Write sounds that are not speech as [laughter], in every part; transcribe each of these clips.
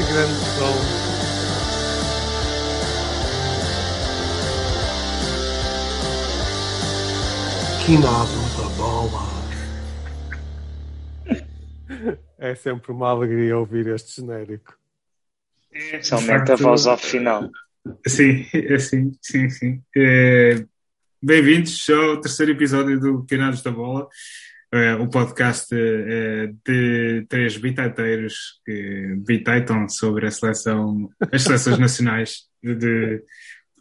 Que grande som. Quinado da bola. [laughs] É sempre uma alegria ouvir este genérico. Especialmente a voz ao final. Sim, é sim, sim, sim. É, Bem-vindos ao terceiro episódio do Quinados da Bola, é, o podcast é, de três bitateiros que bitaitam sobre a seleção, as seleções [laughs] nacionais de, de,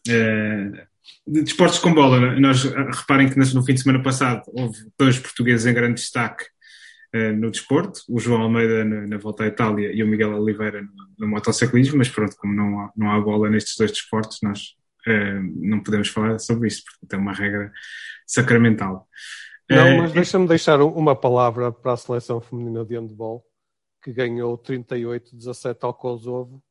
é, de desportos com bola. Nós reparem que no fim de semana passado houve dois portugueses em grande destaque Uh, no desporto, o João Almeida na, na, volta à Itália e o Miguel Oliveira no, no motociclismo, mas pronto, como não há, não há bola nestes dois desportos, nós uh, não podemos falar sobre isso, porque é uma regra sacramental. Não, uh, mas deixa-me deixar uma palavra para a seleção feminina de handball, que ganhou 38-17 ao Kosovo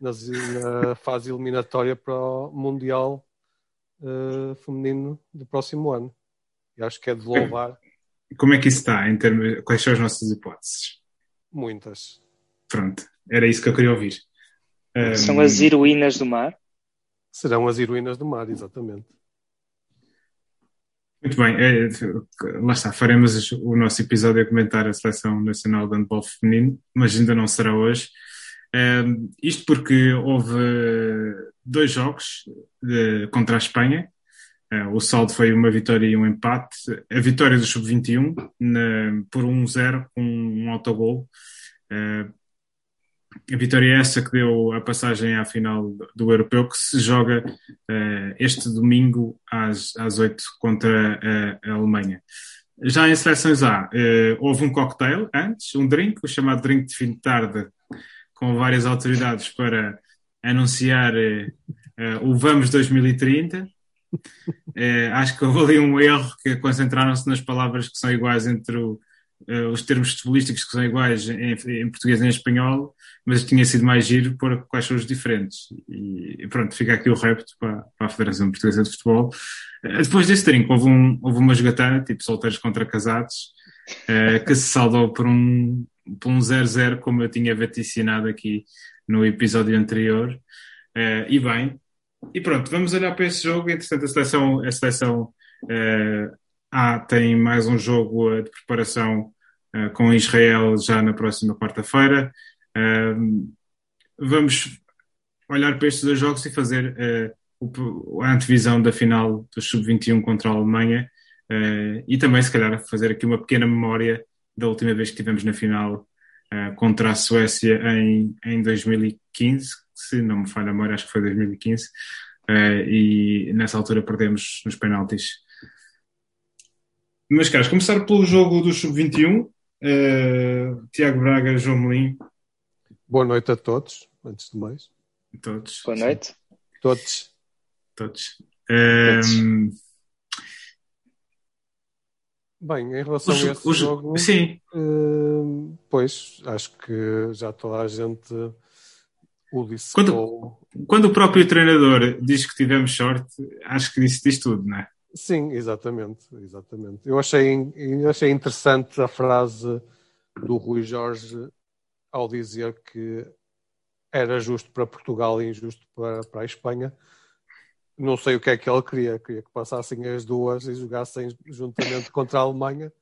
nas, na fase eliminatória para o Mundial feminino do próximo ano. E acho que é de louvar. Como é que isso está? Em termos, quais são as nossas hipóteses? Muitas. Pronto, era isso que eu queria ouvir. São um, as heroínas do mar? Serão as heroínas do mar, exatamente. Muito bem, é, lá está, faremos o nosso episódio a comentar a Seleção Nacional de Handball Feminino, mas ainda não será hoje. Isto porque houve dois jogos de, contra a Espanha, Uh, o saldo foi uma vitória e um empate. A vitória do Sub-21 por 1-0 com um, um autogol. Uh, a vitória é essa que deu a passagem à final do Europeu, que se joga uh, este domingo às, às 8 contra a, a Alemanha. Já em seleções A, houve um cocktail antes, um drink, o chamado drink de fim de tarde, com várias autoridades para anunciar o Vamos 2030 é, acho que houve ali um erro que concentraram-se nas palavras que são iguais entre o, uh, os termos futebolísticos que são iguais em, em, português e em espanhol, mas tinha sido mais giro por quais são os diferentes. E pronto, fica aqui o repto para, para a Federação Portuguesa de Futebol. Uh, depois desse trinco, houve, um, houve uma jogatana, tipo solteiros contra casados, uh, que se saldou por um, por um 0-0, como eu tinha vaticinado aqui no episódio anterior. e bem, e pronto, vamos olhar para esse jogo. Entretanto, a seleção, a seleção uh, A tem mais um jogo uh, de preparação uh, com Israel já na próxima quarta-feira. vamos olhar para estes dois jogos e fazer o, a antevisão da final do Sub-21 contra a Alemanha e também, se calhar, fazer aqui uma pequena memória da última vez que estivemos na final contra a Suécia em, em 2015, se não me falha a memória, acho que foi 2015, uh, eh, e nessa altura perdemos nos penaltis. Mas, caros, começar pelo jogo do Sub-21, uh, Tiago Braga, João Melim. Boa noite a todos, antes de mais. Todos. Boa noite. Sim. Todos. Todos. Um, Bem, em relação o, a esse o, jogo, sim. Uh, pois, acho que já toda a gente quando, quando o próprio treinador diz que tivemos sorte, acho que isso diz tudo, não é? Sim, exatamente, exatamente. Eu achei, eu achei interessante a frase do Rui Jorge ao dizer que era justo para Portugal e injusto para, para a Espanha. Não sei o que é que ele queria, queria que passassem as duas e jogassem juntamente contra a Alemanha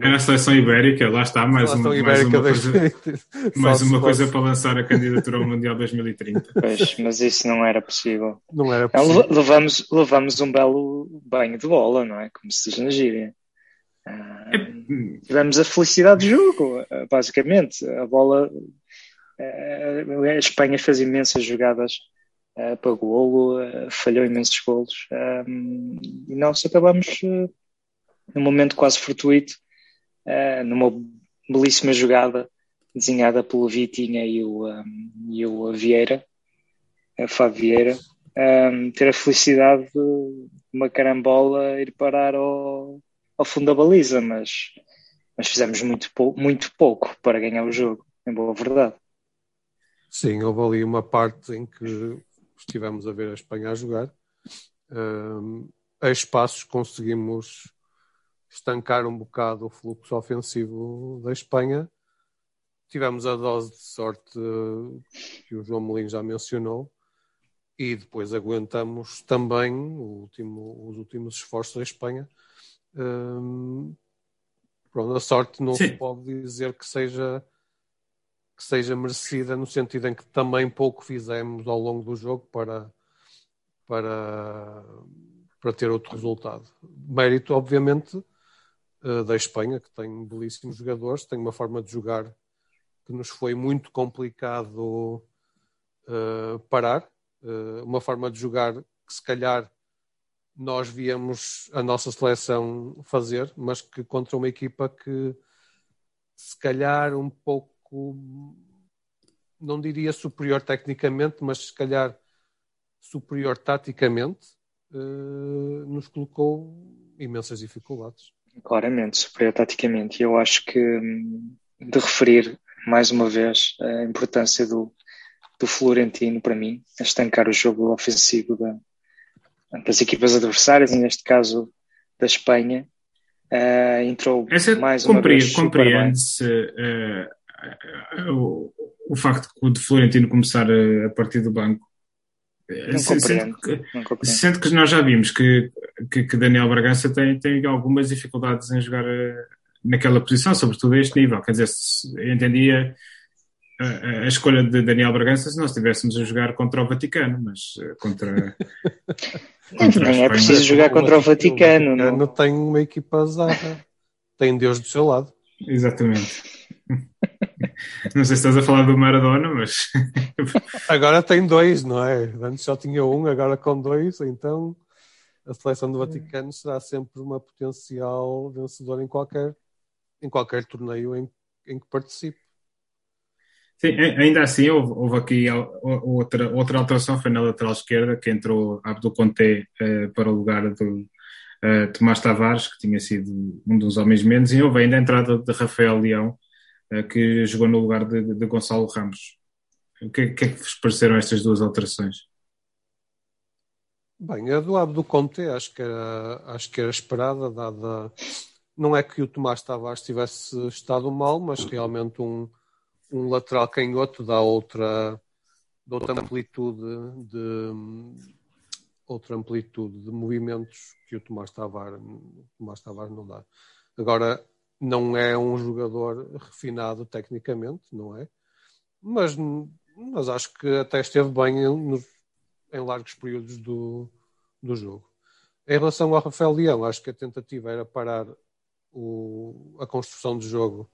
é na seleção ibérica, lá está, mais, uma, mais uma, coisa, [laughs] mais uma coisa para lançar a candidatura ao Mundial 2030. Pois, mas isso não era possível. Não era possível. Levamos, levamos um belo banho de bola, não é? Como se diz na gíria. Ah. Tivemos a felicidade do jogo, basicamente. A bola. Ah, a Espanha fez imensas jogadas uh, para golo, uh, falhou imensos golos. e nós acabamos num momento quase fortuito uh, numa belíssima jogada desenhada pelo Vitinha e o, um, e o Vieira, a Fábio Vieira, um, ter a felicidade de uma carambola ir parar ao, ao fundo da baliza, mas, mas fizemos muito, pou, muito pouco para ganhar o jogo, em boa verdade. Sim, houve ali uma parte em que estivemos a ver a Espanha a jogar. Um, a espaços conseguimos estancar um bocado o fluxo ofensivo da Espanha, tivemos a dose de sorte que o João Molinho já mencionou e depois aguentamos também último, os últimos esforços da Espanha. Um, pronto, a sorte não Sim. se pode dizer que seja que seja merecida no sentido em que também pouco fizemos ao longo do jogo para para para ter outro resultado. Mérito, obviamente, eh, da Espanha, que tem belíssimos jogadores, tem uma forma de jogar que nos foi muito complicado uh, parar, uh, uma forma de jogar que se calhar nós víamos a nossa seleção fazer, mas que contra uma equipa que se calhar um pouco, não diria superior tecnicamente, mas se calhar superior taticamente, uh, nos colocou imensas dificuldades. Claramente, superior taticamente. E eu acho que hum, de referir mais uma vez a importância do, do Florentino para mim, a estancar o jogo ofensivo da, das equipas adversárias, e neste caso da Espanha. Uh, entrou Essa mais uma vez. Compreende-se uh, uh, o, o facto de Florentino começar a, a partir do banco não sendo, que, sendo que nós já vimos que, que, que, Daniel Bragança tem, tem algumas dificuldades em jogar eh, naquela posição, sobretudo a este nível. Quer dizer, eu entendia a, a, escolha de Daniel Bragança se nós estivéssemos a jogar contra o Vaticano, mas eh, contra. [laughs] contra Nem é preciso jogar contra o Vaticano. O Vaticano não tem uma equipa azada, tem Deus do seu lado. Exatamente. [laughs] [laughs] Não sei se estás a falar do Maradona, mas. [laughs] agora tem dois, não é? Antes só tinha um, agora com dois, então a seleção do Vaticano será sempre uma potencial vencedora em qualquer, em qualquer torneio em, em que participe. Sim, ainda assim houve, houve, aqui outra, outra alteração, foi na lateral esquerda, que entrou Abdul Conté uh, para o lugar do uh, Tomás Tavares, que tinha sido um dos homens menos, e houve ainda a entrada de Rafael Leão, eh, que jogou no lugar de, de Gonçalo Ramos. O que, que, é que vos pareceram estas duas alterações? Bem, a do lado do Conte acho que era, acho que era esperada, dada. Não é que o Tomás Tavares tivesse estado mal, mas realmente um, um lateral canhoto dá outra, dá outra amplitude de outra amplitude de movimentos que o Tomás Tavares, Tomás Tavares não dá. Agora, não é um jogador refinado tecnicamente, não é? Mas, mas acho que até esteve bem em, em largos períodos do, do jogo. Em relação ao Rafael Leão, acho que a tentativa era parar o, a construção de jogo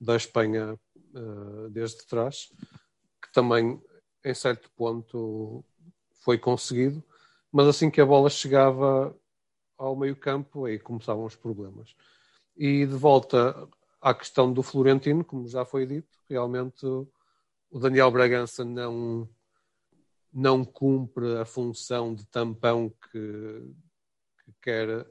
da Espanha uh, desde trás, que também, em certo ponto, foi conseguido, mas assim que a bola chegava ao meio campo, aí começavam os problemas. E de volta à questão do Florentino, como já foi dito, realmente o Daniel Bragança não, não cumpre a função de tampão que, que quer,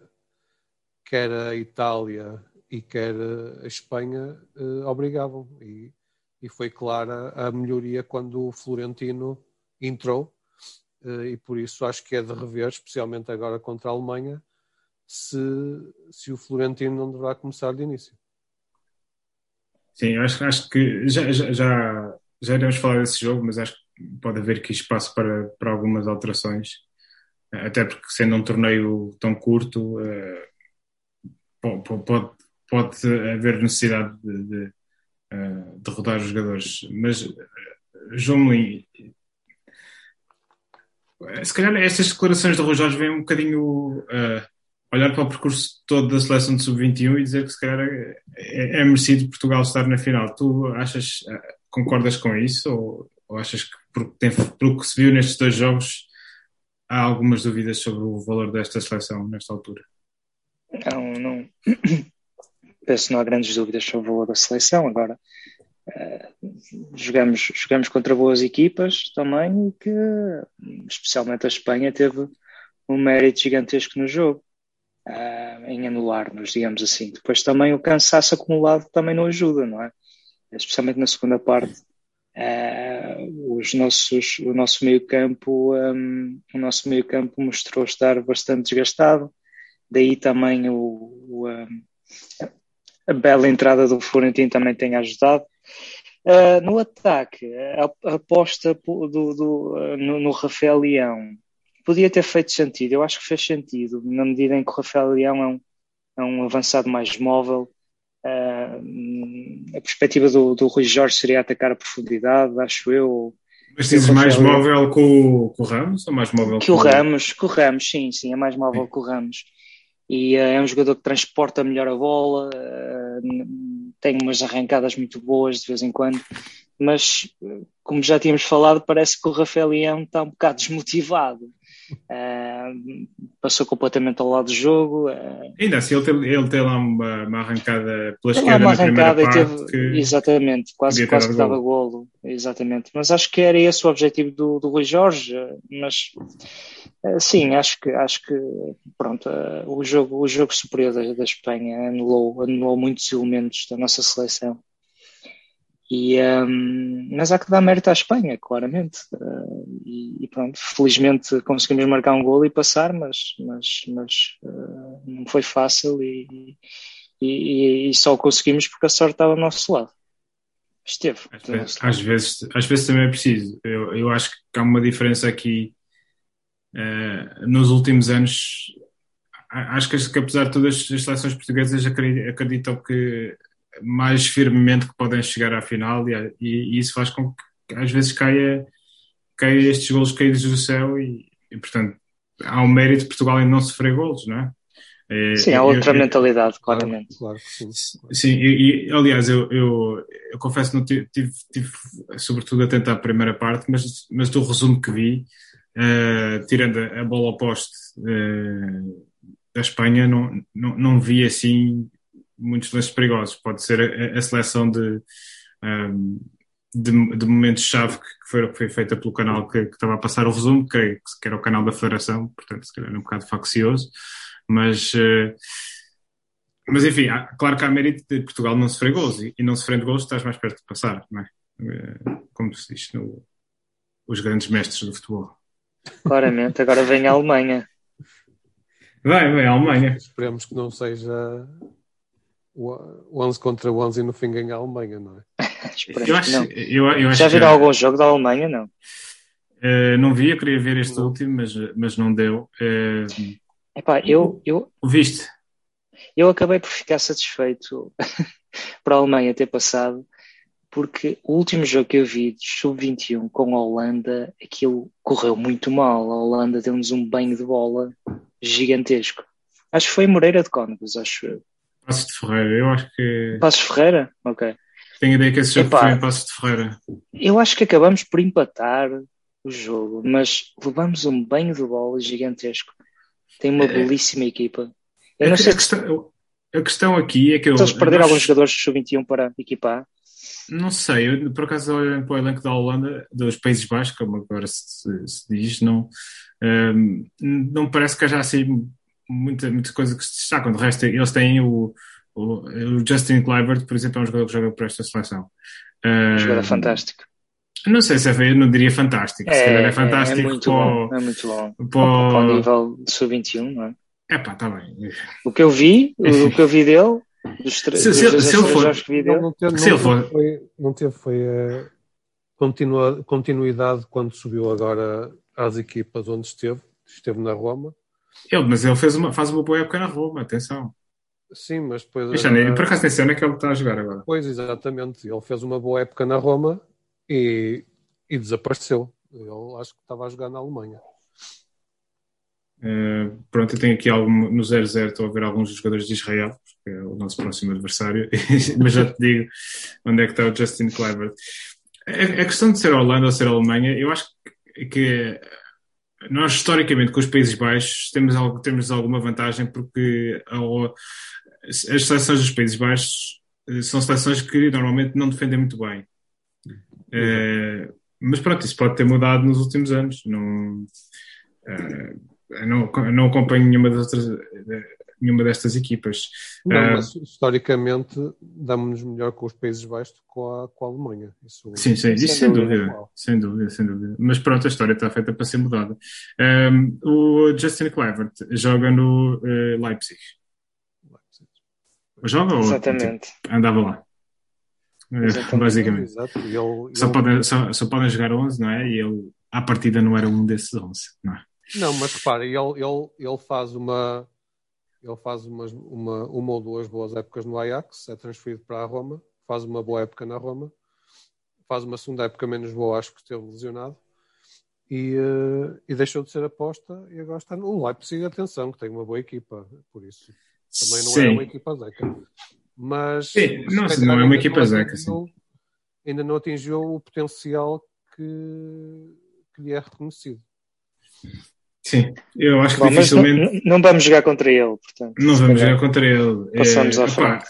quer a Itália e quer a Espanha eh, obrigavam. E, e foi clara a melhoria quando o Florentino entrou, eh, e por isso acho que é de rever, especialmente agora contra a Alemanha, se, se o Florentino não deverá começar de início. Sim, acho, acho que já, já, já, já iremos falar desse jogo, mas acho que pode haver aqui espaço para, para algumas alterações, até porque sendo um torneio tão curto, uh, pode, pode haver necessidade de, de, uh, de rodar os jogadores. Mas, uh, João Melim, se calhar estas declarações de Rui Jorge vêm um bocadinho olhar para o percurso todo da seleção de sub-21 e dizer que se calhar é, é, merecido Portugal estar na final. Tu achas, eh, concordas com isso ou, ou achas que por, tem, pelo que se viu nestes dois jogos há algumas dúvidas sobre o valor desta seleção nesta altura? Não, não. [clears throat] Penso que não há grandes dúvidas sobre o valor da seleção. Agora, uh, jogamos, jogamos contra boas equipas também, que especialmente a Espanha teve um mérito gigantesco no jogo uh, em anular-nos, digamos assim. Depois também o cansaço acumulado também não ajuda, não é? Especialmente na segunda parte. Uh, os nossos, o nosso meio campo um, o nosso meio campo mostrou estar bastante desgastado daí também o, o um, a bela entrada do Florentino também tem ajudado Uh, no ataque, a, aposta do, do no, no, Rafael Leão podia ter feito sentido. Eu acho que fez sentido, na medida em que o Rafael Leão é um, é um avançado mais móvel. Uh, a perspectiva do, do Rui Jorge seria atacar a profundidade, acho eu. Mas dizes mais móvel com, com, o Ramos ou mais móvel que com o Ramos? Com o Ramos, sim, sim, é mais móvel sim. que o Ramos. E uh, é um jogador que transporta melhor a bola, uh, tem umas arrancadas muito boas de vez em quando, mas como já tínhamos falado, parece que o Rafael Leão está um bocado desmotivado. Uh, passou completamente ao lado do jogo. Uh, Ainda assim, ele tem, ele tem lá uma, uma arrancada pela esquerda uma arrancada na primeira parte. Teve, exatamente, quase, quase que dava golo. Exatamente. Mas acho que era esse o objetivo do, do Rui Jorge. Mas uh, sim, acho que, acho que pronto, o, jogo, o jogo superior da, da Espanha anulou, anulou muitos elementos da nossa seleção. E, um, mas há que dar mérito à Espanha, claramente. Uh, e, e, pronto, felizmente conseguimos marcar um gol e passar, mas, mas, mas uh, não foi fácil e, e, e, só conseguimos porque a sorte estava ao nosso lado. Esteve. Às, vezes, às vezes, às vezes também é preciso. Eu, eu acho que há uma diferença aqui. Uh, nos últimos anos, acho que, que apesar de todas as seleções portuguesas acreditam que mais firmemente que podem chegar à final e, e, isso faz com que às vezes caia, caia estes golos caídos do céu e, e portanto há um mérito de Portugal em não sofrer golos, não é? é sim, há outra eu, mentalidade, eu, claramente. Claro, sim. Sim, e, e, aliás, eu, eu, eu confesso que não tive, tive, tive, sobretudo atento à primeira parte, mas, mas do resumo que vi, uh, tirando a, a, bola ao poste uh, da Espanha, não, não, não vi assim muitos lances perigosos. Pode ser a, a seleção de, um, de, de momentos-chave que, foi, que foi feita pelo canal que, que, estava a passar o resumo, creio que era o canal da Federação, portanto, se calhar é um bocado faccioso, mas. Uh, mas enfim, há, claro que há mérito de Portugal não sofrer gols e, e não sofrendo gols estás mais perto de passar, não é? Uh, como se diz no, os grandes mestres do futebol. Claramente, agora vem a Alemanha. Vai, vem a Alemanha. Esperemos que não seja 11 contra 11 e no fim ganha a Alemanha, não é? eu acho, não. Eu, eu Já viram algum jogo da Alemanha, não? Uh, não vi, eu queria ver este não. último, mas, mas não deu. Uh, Epá, eu, eu, Viste? Eu acabei por ficar satisfeito [laughs] para a Alemanha ter passado, porque o último jogo que eu vi de sub-21 com a Holanda, aquilo correu muito mal. A Holanda deu-nos um banho de bola gigantesco. Acho que foi Moreira de Cónegos, acho eu. Passos de Ferreira, eu acho que. Passos de Ferreira? Ok. Tenho a ideia que esse jogo Epá, foi em Passos de Ferreira. Eu acho que acabamos por empatar o jogo, mas levamos um banho de bola gigantesco. Tem uma é, belíssima equipa. Eu é não sei a, questão, a questão aqui é que eu. Eles perderam nós... alguns jogadores de sub-21 para equipar? Não sei, eu, por acaso olhando para o elenco da Holanda, dos Países Baixos, como agora se, se diz, não, um, não parece que haja assim muita, muita coisa que se destacam. De resto, eles têm o, o, o Justin Clivert, por exemplo, é um jogador que joga por esta seleção. Uh, jogador fantástico. Não sei se é, eu não diria fantástico. É, se calhar é fantástico. É, muito bom. É muito bom. Para, para o nível de sub-21, não é? É pá, está bem. O que eu vi, o [laughs] que eu vi dele, dos três se, se, se ele for, que vi dele, não, teve, se ele for. Foi, não teve foi uh, continua, continuidade quando subiu agora às equipas onde esteve, esteve na Roma. Ele, mas ele fez uma, faz uma boa época na Roma, atenção. Sim, mas depois. Deixa, agora... Por acaso nem é que ele está a jogar agora. Pois, exatamente. Ele fez uma boa época na Roma e, e desapareceu. Ele acho que estava a jogar na Alemanha. Uh, pronto, eu tenho aqui algum, no 0-0 estou a ver alguns jogadores de Israel, que é o nosso próximo adversário, [laughs] mas já te digo onde é que está o Justin Clever. A, a, questão de ser Holanda ou ser Alemanha, eu acho que nós historicamente com os Países Baixos temos, algo, temos alguma vantagem porque ao, as seleções dos Países Baixos eh, são seleções que normalmente não defendem muito bem. É, mas pronto, isso pode ter mudado nos últimos anos. Não, é, não, não acompanho nenhuma das outras nenhuma destas equipas. Não, uh, mas historicamente damos-nos melhor com os Países Baixos do que com a, com a Alemanha. Isso, sim, sim, isso sem, dúvida, sem dúvida, sem dúvida. Mas pronto, a história está feita para ser mudada. Um, o Justin Kluivert joga no uh, Leipzig. Leipzig. Joga Exatamente. ou tipo, andava lá? Exatamente. basicamente. Exato. Ele, ele... Só, podem, só, só podem jogar 11, não é? E ele, à partida, não era um desses 11, não é? Não, mas repara, ele, ele, ele faz uma ele faz umas, uma, uma ou duas boas épocas no Ajax, é transferido para a Roma, faz uma boa época na Roma, faz uma segunda época menos boa, acho que esteve lesionado, e, uh, e deixou de ser aposta e agora está no Leipzig, atenção, que tem uma boa equipa, por isso também não é Sim. é uma equipa zeca. Mas, Sim, não, não é uma equipa zeca, sim. Ainda não atingiu o potencial que, que lhe é reconhecido. Sim, eu acho que Bom, dificilmente. Não, não, vamos jogar contra ele, portanto. Não vamos jogar contra ele. Passamos é, à frente.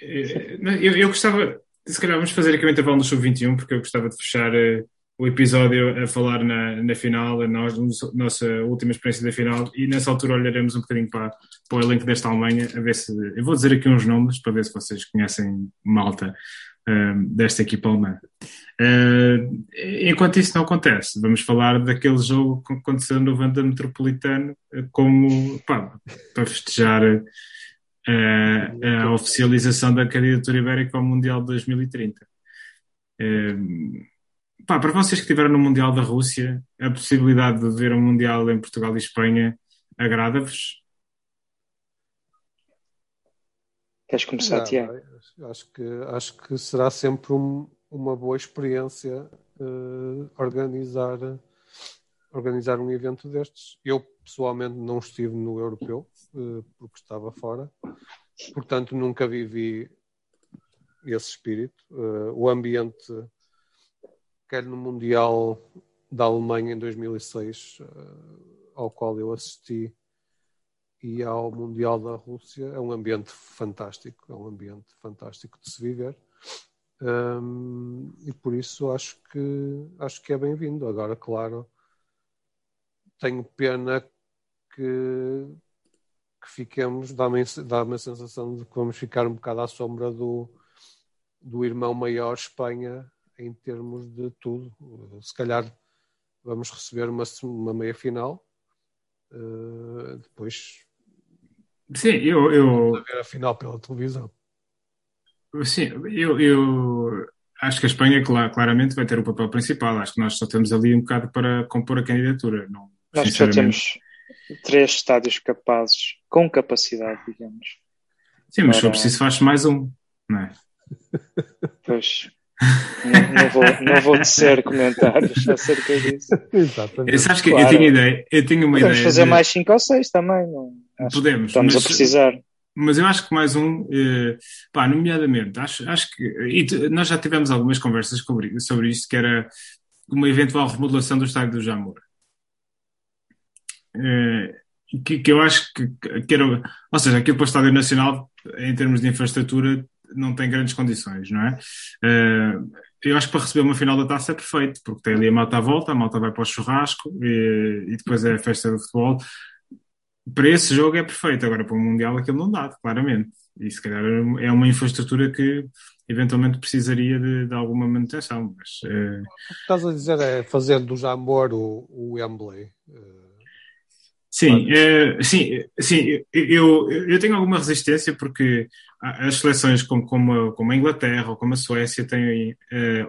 É, eu, eu gostava, se calhar vamos fazer aqui um intervalo no Sub-21, porque eu gostava de fechar uh, o episódio a falar na, na final, a nós, nossa última experiência da final, e nessa altura olharemos um bocadinho para, para o elenco desta Alemanha, a ver se. Eu vou dizer aqui uns nomes para ver se vocês conhecem malta desta equipa alemã. Uh, enquanto isso não acontece, vamos falar daquele jogo que aconteceu no Vanda Metropolitano como pá, para festejar uh, a oficialização da candidatura ibérica ao Mundial de 2030. Uh, pá, para vocês que estiveram no Mundial da Rússia, a possibilidade de ver um Mundial em Portugal e Espanha agrada-vos? Queres começar, Tiago? Acho que, acho que será sempre um, uma boa experiência uh, organizar, organizar um evento destes. Eu, pessoalmente, não estive no europeu, uh, porque estava fora, portanto, nunca vivi esse espírito. Uh, o ambiente quer no Mundial da Alemanha em 2006, uh, ao qual eu assisti, e ao Mundial da Rússia, é um ambiente fantástico, é um ambiente fantástico de se viver. Um, e por isso acho que acho que é bem-vindo. Agora, claro, tenho pena que, que fiquemos, dá-me dá a sensação de que vamos ficar um bocado à sombra do, do irmão maior Espanha em termos de tudo. Se calhar vamos receber uma, uma meia final. Uh, depois. Sim, eu. eu... ver a final pela televisão. Sim, eu, eu acho que a Espanha claramente vai ter o papel principal. Acho que nós só temos ali um bocado para compor a candidatura. Não, nós só temos três estádios capazes, com capacidade, digamos. Sim, mas para... só preciso faz mais um, não é? Pois. Não, não, vou, não vou tecer comentários [laughs] acerca disso. Exatamente. Sabes que claro. eu tinha ideia, eu tenho uma Podemos ideia. fazer de... mais 5 ou 6 também, não? Acho Podemos. Estamos mas, a precisar. Mas eu acho que mais um, eh, pá, nomeadamente, acho, acho que. E nós já tivemos algumas conversas sobre, sobre isto, que era uma eventual remodelação do estádio do Jamor. Eh, que, que eu acho que, que era. Ou seja, aquilo para o Estádio Nacional, em termos de infraestrutura, não tem grandes condições, não é? Uh, eu acho que para receber uma final da taça é perfeito, porque tem ali a malta à volta, a malta vai para o churrasco e, e depois é a festa do futebol. Para esse jogo é perfeito, agora para o Mundial aquilo não dá, claramente. E se calhar é uma infraestrutura que eventualmente precisaria de, de alguma manutenção. Mas, uh... O que estás a dizer é fazer do Jamor o, o Wembley. Uh Sim, é, sim, sim eu, eu tenho alguma resistência porque as seleções como, como, como a Inglaterra ou como a Suécia têm,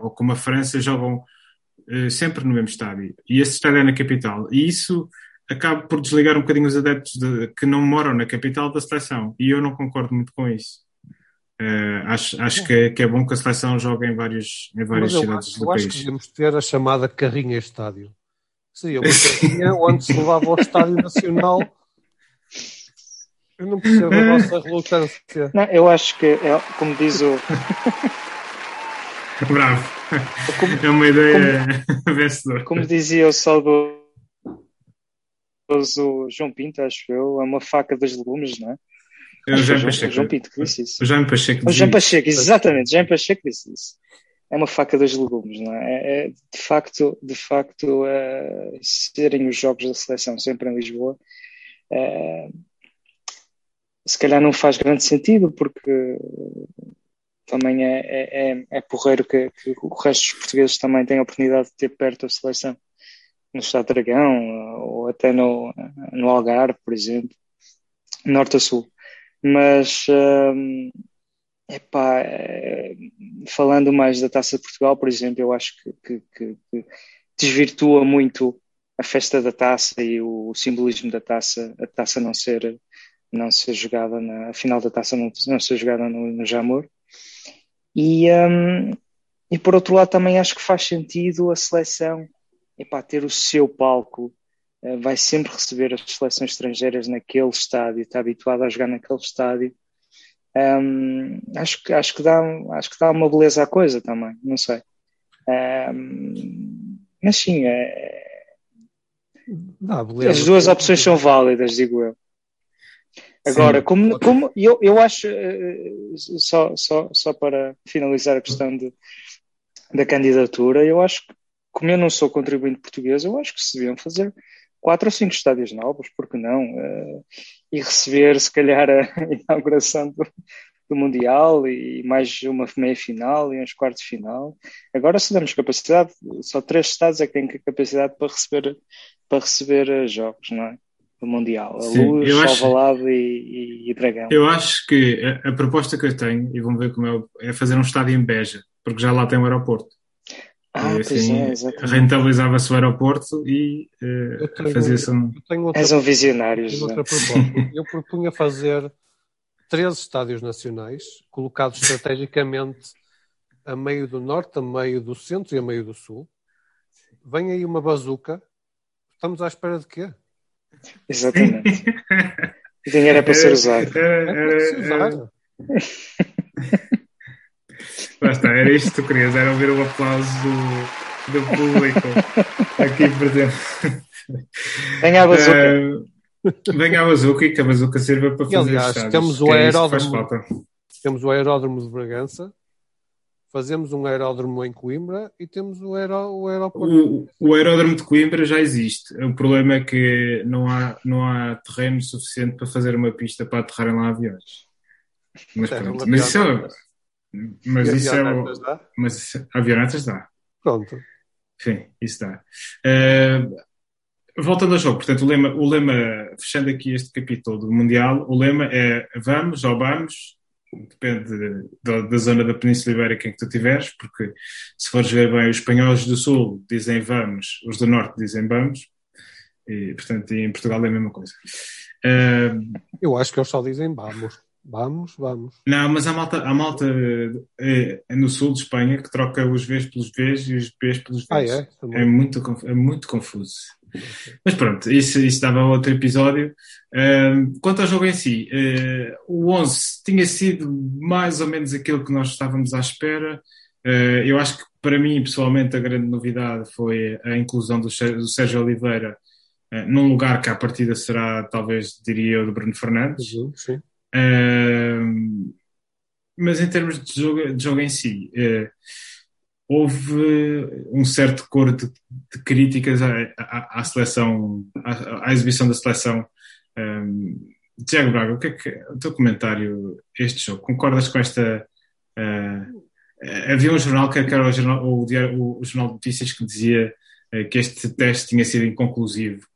ou como a França jogam sempre no mesmo estádio e esse estádio é na capital e isso acaba por desligar um bocadinho os adeptos de, que não moram na capital da seleção e eu não concordo muito com isso. É, acho acho que, é, que é bom que a seleção jogue em, vários, em várias cidades acho, do país. Eu acho que devíamos ter a chamada carrinha estádio Seria [laughs] uma carrinha onde se levava ao Estádio Nacional. Eu não percebo a vossa relutância. Não, eu acho que, é, como diz o. [laughs] Bravo. Como, é uma ideia como, [laughs] vencedora. Como dizia o saudoso João Pinto, acho eu, é uma faca dos legumes, não é? É o João Pacheco. João Pinto que disse isso. O João Pacheco. O João Pacheco, exatamente. João Pacheco disse isso é uma faca dos legumes, não é? é, é de facto, de facto uh, serem os jogos da seleção sempre em Lisboa, uh, se calhar não faz grande sentido, porque também é, é, é, é porreiro que, que, o resto dos portugueses também têm a oportunidade de ter perto a seleção no Estado Dragão até no, no Algarve, por exemplo, norte a sul. Mas uh, Epá, falando mais da Taça de Portugal, por exemplo, eu acho que, que, que, que desvirtua muito a festa da taça e o simbolismo da taça, a taça não ser não ser jogada na a final da taça não, não ser jogada no, no Jamor e um, e por outro lado também acho que faz sentido a seleção epá, ter o seu palco vai sempre receber as seleções estrangeiras naquele estádio está habituado a jogar naquele estádio um, acho que acho que dá acho que dá uma beleza à coisa também não sei um, mas sim é, as duas opções são válidas, digo eu. Agora, Sim. como, como eu, eu acho, eh, só, só, só para finalizar a questão de, da candidatura, eu acho que, como eu não sou contribuinte português, eu acho que se deviam fazer quatro ou cinco estádios novos, porque não? Uh, e receber, se calhar, a [laughs] inauguração do, do Mundial e mais uma meia final e uns quartos de final. Agora, se damos capacidade, só três estados é que têm capacidade para receber para receber eh, jogos, não é? Do Mundial. A Sim, Luz, Alvalade acho, e, e, Dragão. Eu acho que a, a, proposta que eu tenho, e vamos ver como é, é fazer um estádio em Beja, porque já lá tem um aeroporto. Ah, e, assim, é, rentabilizava-se o aeroporto e uh, fazia-se um. Outra, És um visionário. [laughs] Eu propunha fazer três estádios nacionais, colocados estrategicamente a meio do norte, a meio do centro e a meio do sul. Vem aí uma bazuca Estamos à espera de quê? Exatamente. o [laughs] dinheiro é para ser usado. É, para ser usado. [laughs] Lá está, era isto que tu querias, era ouvir o aplauso do, do público aqui presente. Venha a bazuca. Uh, venha a bazuca e que a bazuca sirva para fazer e, aliás, temos o, é aeródromo, temos o aeródromo de Bragança fazemos um aeródromo em Coimbra e temos o, aeró, o aeroporto. O, o, aeródromo de Coimbra já existe. O problema é que não há, não há terreno suficiente para fazer uma pista para aterrarem lá aviões. Mas é, pronto, mas isso é. Mas isso é. Dá? Mas avionetas dá. Pronto. Sim, isso dá. Uh, voltando ao jogo, portanto, o lema, o lema, fechando aqui este capítulo do Mundial, o lema é vamos ou vamos, depende da, da, zona da Península Ibérica em que tu estiveres, porque se fores ver bem, os espanhóis do Sul dizem vamos, os do Norte dizem vamos, e portanto em Portugal é a mesma coisa. Uh, Eu acho que eles só dizem vamos. Vamos, vamos. Não, mas há malta, há malta é, é no sul de Espanha que troca os Vs pelos Vs e os Bs pelos Vs. Ah, é? É muito, é muito confuso. Mas pronto, isso, isso dava outro episódio. Uh, quanto ao jogo em si, uh, o 11 tinha sido mais ou menos aquilo que nós estávamos à espera. Uh, eu acho que para mim, pessoalmente, a grande novidade foi a inclusão do, do Sérgio Oliveira num lugar que à partida será, talvez, diria, o do Bruno Fernandes. Uhum, sim. Mas em termos de jogo, de jogo em si, houve um certo coro de, de críticas à, à, à seleção, à, à, exibição da seleção. Um, Tiago Braga, o que é que o teu comentário este jogo? Concordas com esta? Uh, havia um jornal que era o jornal, o, o, o jornal de notícias que dizia uh, que este teste tinha sido inconclusivo.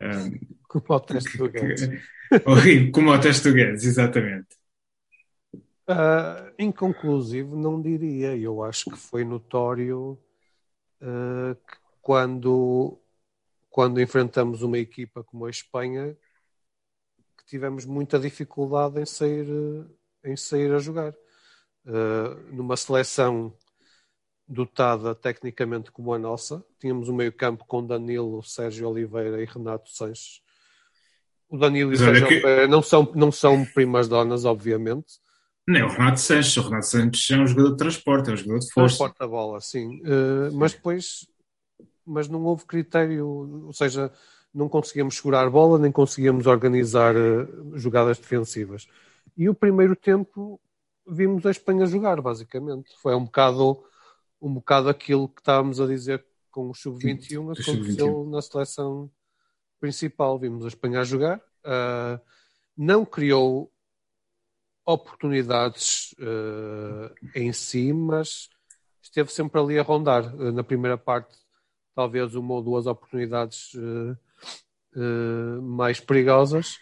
Um, [laughs] como o teste do Guedes. como o teste do Guedes, exatamente. Uh, inconclusivo, não diria. Eu acho que foi notório uh, que quando, quando enfrentamos uma equipa como a Espanha, que tivemos muita dificuldade em sair, em sair a jogar. Uh, numa seleção dotada tecnicamente como a nossa, tínhamos um meio-campo com Danilo, Sérgio Oliveira e Renato Sanches. O Danilo e o Sérgio que... Oliveira não são, não são primas donas, obviamente, não, o Renato Sanches. O Renato Sanches é um jogador de transporte, é um jogador de força. Transporta a bola, sim. Uh, mas depois mas não houve critério, ou seja, não conseguíamos segurar a bola, nem conseguíamos organizar uh, jogadas defensivas. E o primeiro tempo vimos a Espanha jogar, basicamente. Foi um bocado, um bocado aquilo que estávamos a dizer com o Sub-21, aconteceu sub na seleção principal. Vimos a Espanha a jogar, uh, não criou oportunidades uh, em si, mas esteve sempre ali a rondar. Uh, na primeira parte, talvez uma ou duas oportunidades uh, mais perigosas,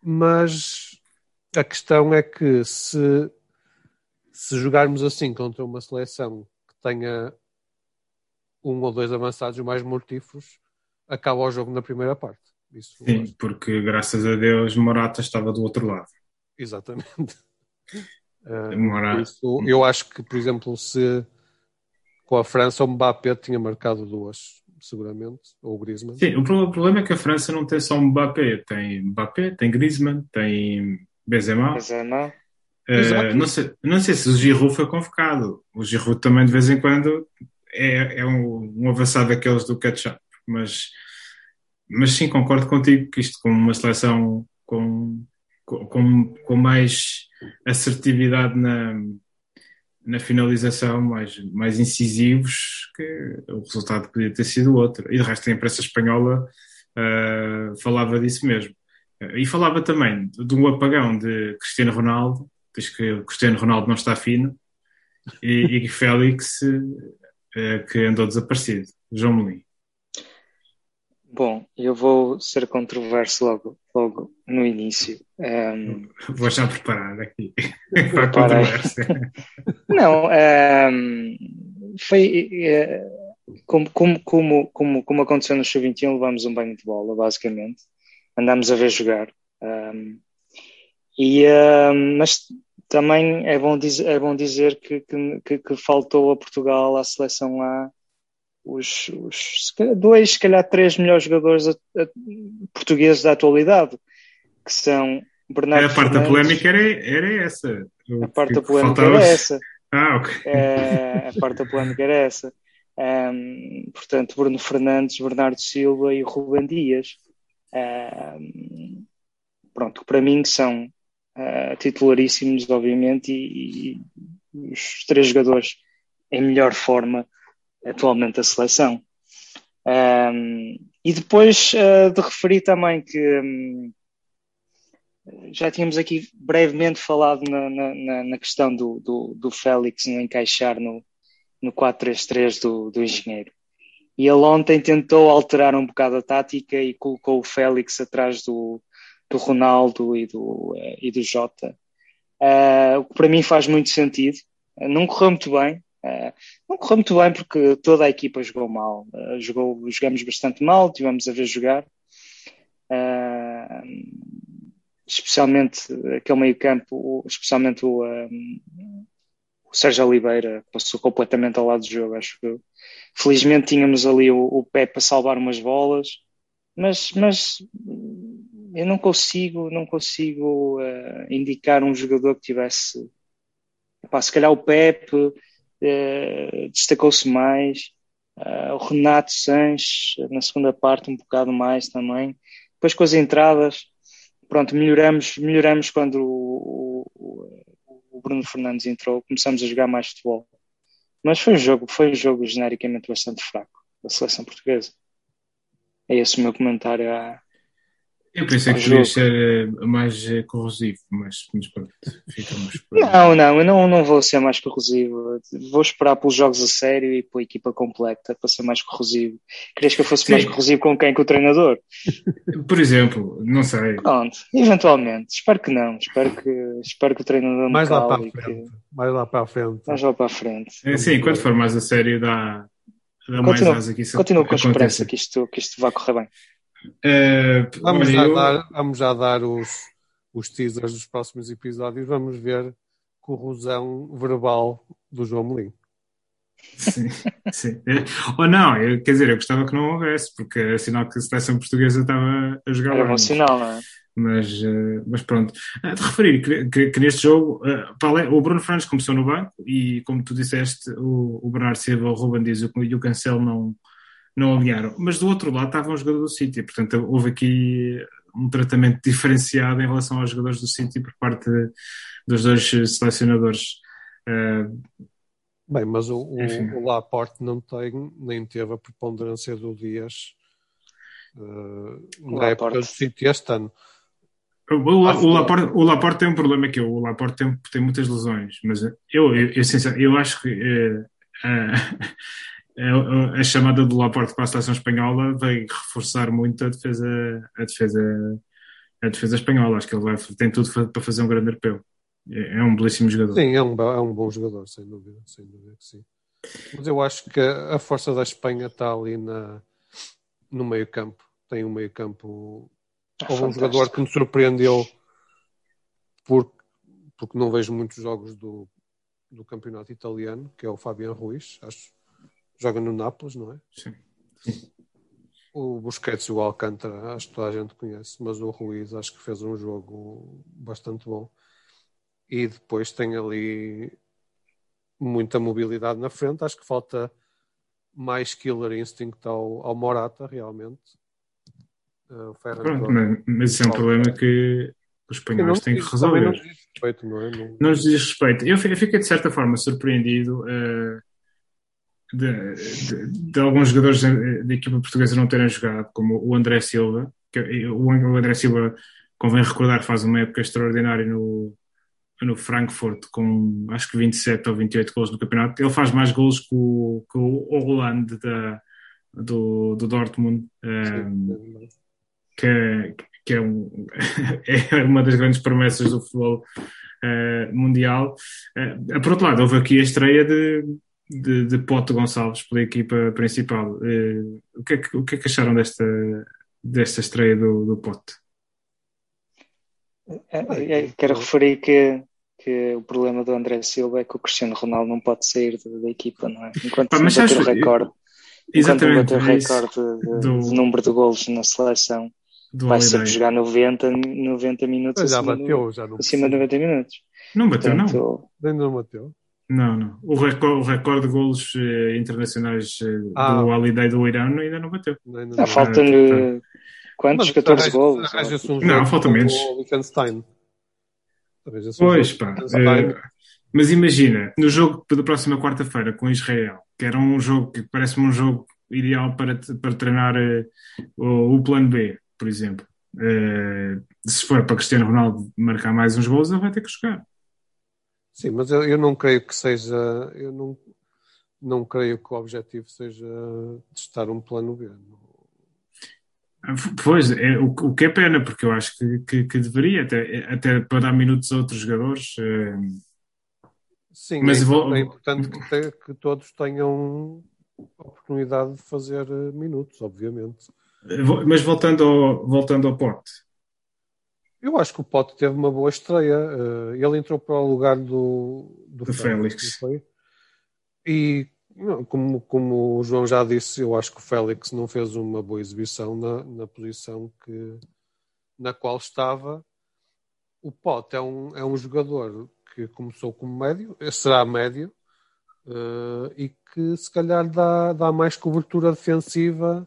mas a questão é que se, se jogarmos assim contra uma seleção que tenha um ou dois avançados mais mortíferos, acaba o jogo na primeira parte. Isso Sim, porque graças a Deus Morata estava do outro lado. Exatamente. [laughs] Uh, isso, eu acho que, por exemplo, se com a França o Mbappé tinha marcado duas, seguramente, ou o Griezmann. Sim, o problema é que a França não tem só Mbappé, tem Mbappé, tem Griezmann, tem Benzema. Benzema. Uh, não, sei, não sei se o Giroud foi convocado. O Giroud também de vez em quando é, é um, um avançado daqueles do catch-up, mas, mas sim, concordo contigo que isto com uma seleção com, com, com mais assertividade na, na finalização, mais, mais incisivos, que o resultado podia ter sido outro. E de resto a imprensa espanhola uh, falava disso mesmo. E falava também de um apagão de Cristiano Ronaldo, diz que Cristiano Ronaldo não está fino, e, e Félix uh, que andou desaparecido. João Melim. Bom, eu vou ser controverso logo, logo no início. Um, vou já preparar aqui [laughs] [laughs] para a controvérsia. [laughs] Não, um, foi uh, como, como, como, como, como aconteceu no Sub-21, levámos um banho de bola, basicamente. Andámos a ver jogar. Um, e, mas também é bom dizer, é bom dizer que, que, que faltou a Portugal, à seleção lá, os, os dois, se calhar três melhores jogadores a, a, portugueses da atualidade, que são Bernardo A parte da polémica era, era essa. A parte da polémica faltava... era essa. [laughs] Ah, ok. É, a parte da polémica era essa. Um, portanto, Bruno Fernandes, Bernardo Silva e Rubem Dias. Um, pronto, para mim são uh, titularíssimos, obviamente, e, e, os três jogadores em melhor forma atualmente a seleção. Um, e depois uh, de referir também que um, já tínhamos aqui brevemente falado na, na, na questão do, do, do, Félix não encaixar no, no 4-3-3 do, do engenheiro. E ele ontem tentou alterar um bocado a tática e colocou o Félix atrás do, do Ronaldo e do, uh, e do Jota. Uh, o que para mim faz muito sentido. Uh, não correu muito bem, Uh, não correu muito bem porque toda a equipa jogou mal. Uh, jogou, jogamos bastante mal, tivemos a ver jogar. Especialmente aquele meio campo, especialmente o, um, o Sérgio Oliveira passou completamente ao lado do jogo, acho que felizmente tínhamos ali o, o pé para salvar umas bolas, mas, mas eu não consigo, não consigo indicar um jogador que tivesse Epá, se calhar o Pepe eh, destacou-se mais. Uh, o Renato Sanches, na segunda parte, um bocado mais também. Depois com as entradas, pronto, melhoramos, melhoramos quando o, o, o, Bruno Fernandes entrou, começamos a jogar mais futebol. Mas foi um jogo, foi um jogo genericamente bastante fraco da seleção portuguesa. É esse o meu comentário à, eu pensei que podia ser eh, mais eh, corrosivo, mas, mas pronto, ficamos por... Não, não, eu não, não vou ser mais corrosivo. Vou esperar pelos jogos a sério e pela equipa completa para ser mais corrosivo. Querias que eu fosse Sim. mais corrosivo com quem? Com o treinador? Por exemplo, não sei. Pronto, eventualmente. Espero que não. Espero que, espero que o treinador mais lá para a frente. Que... Mais lá para a frente. Mais lá para a frente. É, sim, quando for mais a sério dá, dá mais asa que isso Continuo com a esperança que isto, que isto vai correr bem. Uh, vamos, já eu... dar, vamos já dar os, os teasers dos próximos episódios. Vamos ver corrosão verbal do João Melim. Sim, sim. Ou não, eu, quer dizer, eu gostava que não houvesse, porque é sinal que a seleção portuguesa estava a jogar. Era bom sinal, não é? Mas, uh, mas pronto. Uh, de referir que, que, que neste jogo, uh, o Bruno Fernandes começou no banco e, como tu disseste, o, o Bernardo Silva, o Ruben Dias e o Cancelo não, não alinharam. Mas do outro lado estava um jogador do City, portanto houve aqui um tratamento diferenciado em relação aos jogadores do City por parte dos dois selecionadores. Uh, Bem, mas o, o, o, Laporte não tem, nem teve a preponderância do Dias uh, na época do City este ano. O, o, o, Laporte, o Laporte tem um problema que o Laporte tem, tem muitas lesões, mas eu, eu, eu, eu, eu acho que uh, a, a, chamada do Laporte para a seleção espanhola vai reforçar muito a defesa, a defesa, a defesa espanhola. Acho que ele vai, tem tudo para fazer um grande europeu. é, é um belíssimo jogador. Sim, é um, é um bom jogador, sem dúvida, sem dúvida que sim. Mas eu acho que a força da Espanha está ali na, no meio campo. Tem um meio campo. É Houve um jogador que me surpreendeu porque, porque não vejo muitos jogos do, do campeonato italiano, que é o Fabian Ruiz, acho joga no Nápoles, não é? Sim. O Busquets e o Alcântara, acho que toda a gente conhece, mas o Ruiz acho que fez um jogo bastante bom. E depois tem ali muita mobilidade na frente. Acho que falta mais killer instinct ao, ao Morata, realmente. Uh, Pronto, mas, mas isso é um problema que os espanhóis têm que resolver. Não nos diz respeito, não é? Não, não nos diz respeito. Eu, eu fiquei de certa forma surpreendido uh, de, de, de, alguns jogadores da equipa portuguesa não terem jogado, como o André Silva, que o, André Silva, convém recordar, faz uma época extraordinária no, no Frankfurt com acho que 27 ou 28 gols no campeonato. Ele faz mais gols que o, que o Holland da, do, do Dortmund, um, ehm, que, que é, um, [laughs] é uma das grandes promessas do futebol uh, mundial. Uh, por outro lado, houve aqui a estreia de, de, de Pote Gonçalves pela equipa principal. Uh, o, que é que, o que é que acharam desta, desta estreia do, do Pote? É, é, quero referir que, que o problema do André Silva é que o Cristiano Ronaldo não pode sair da, da equipa, não é? Enquanto Pá, mas bater o recorde, exatamente, bater o recorde de, do, de, número de golos na seleção, vai sempre jogar 90, 90 minutos já acima, bateu, já não acima de 90 minutos. Não bateu, Portanto, não. Ainda não bateu. Não, não. O recorde, o recorde de golos eh, internacionais eh, ah. do Holiday do Irã ainda não bateu. Não, ah, falta-lhe quantos? 14 golos? Um não, falta menos. Pois, pá. É, mas imagina, no jogo da próxima quarta-feira com Israel, que era um jogo que parece-me um jogo ideal para, para treinar uh, o, o plano B, por exemplo. Uh, se for para Cristiano Ronaldo marcar mais uns gols, ele vai ter que jogar. Sim, mas eu, eu não creio que seja. Eu não, não creio que o objetivo seja testar um plano B. Pois, é, o, o que é pena, porque eu acho que, que, que deveria, até, até para dar minutos a outros jogadores. É... Sim, mas é, vou... é importante que, te, que todos tenham oportunidade de fazer eh, minutos, obviamente. Mas voltando ao, voltando ao Pote. Eu acho que o Pote teve uma boa estreia. Eh, ele entrou para o lugar do, do, do Félix. Félix. E como, como o João já disse, eu acho que o Félix não fez uma boa exibição na, na posição que, na qual estava. O Pote é um, é um jogador que começou como médio, será médio, uh, e que se calhar dá, dá mais cobertura defensiva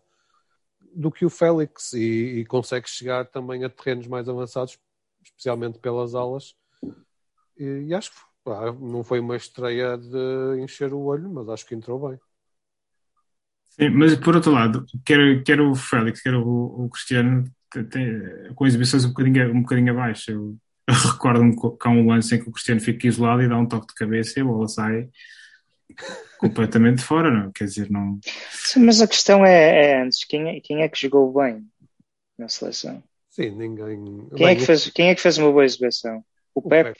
do que o Félix e, e, consegue chegar também a terrenos mais avançados, especialmente pelas alas. E, e acho que pá, não foi uma estreia de encher o olho, mas acho que entrou bem. Sim, mas por outro lado, quer, quer o Félix, quer o, o Cristiano, com exibições um bocadinho, um bocadinho abaixo. Eu, eu [laughs] recordo-me com um lance em que o Cristiano fica isolado e dá um toque de cabeça e a bola sai completamente fora, não? Quer dizer, não. Sim, mas a questão é, é antes, quem é, quem é que jogou bem na seleção? Sim, ninguém. Quem, é que fez, quem é que fez uma boa exibição? O, o Pep?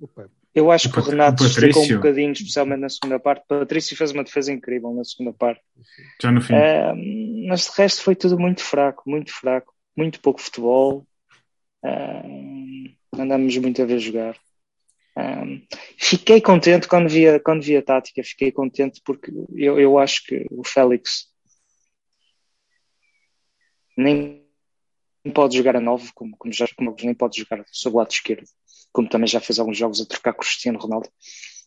O Pep. Eu acho o que o Renato ficou um bocadinho, especialmente na segunda parte. O Patrício fez uma defesa incrível na segunda parte. Já no fim. Uh, mas de resto foi tudo muito fraco, muito fraco. Muito pouco futebol. Uh, andamos muito a ver jogar. Um, fiquei contente quando vi, quando vi a tática, fiquei contente porque eu, eu acho que o Félix nem pode jogar a 9, como, como, já, como nem pode jogar sobre o lado esquerdo, como também já fez alguns jogos a trocar com o Cristiano Ronaldo.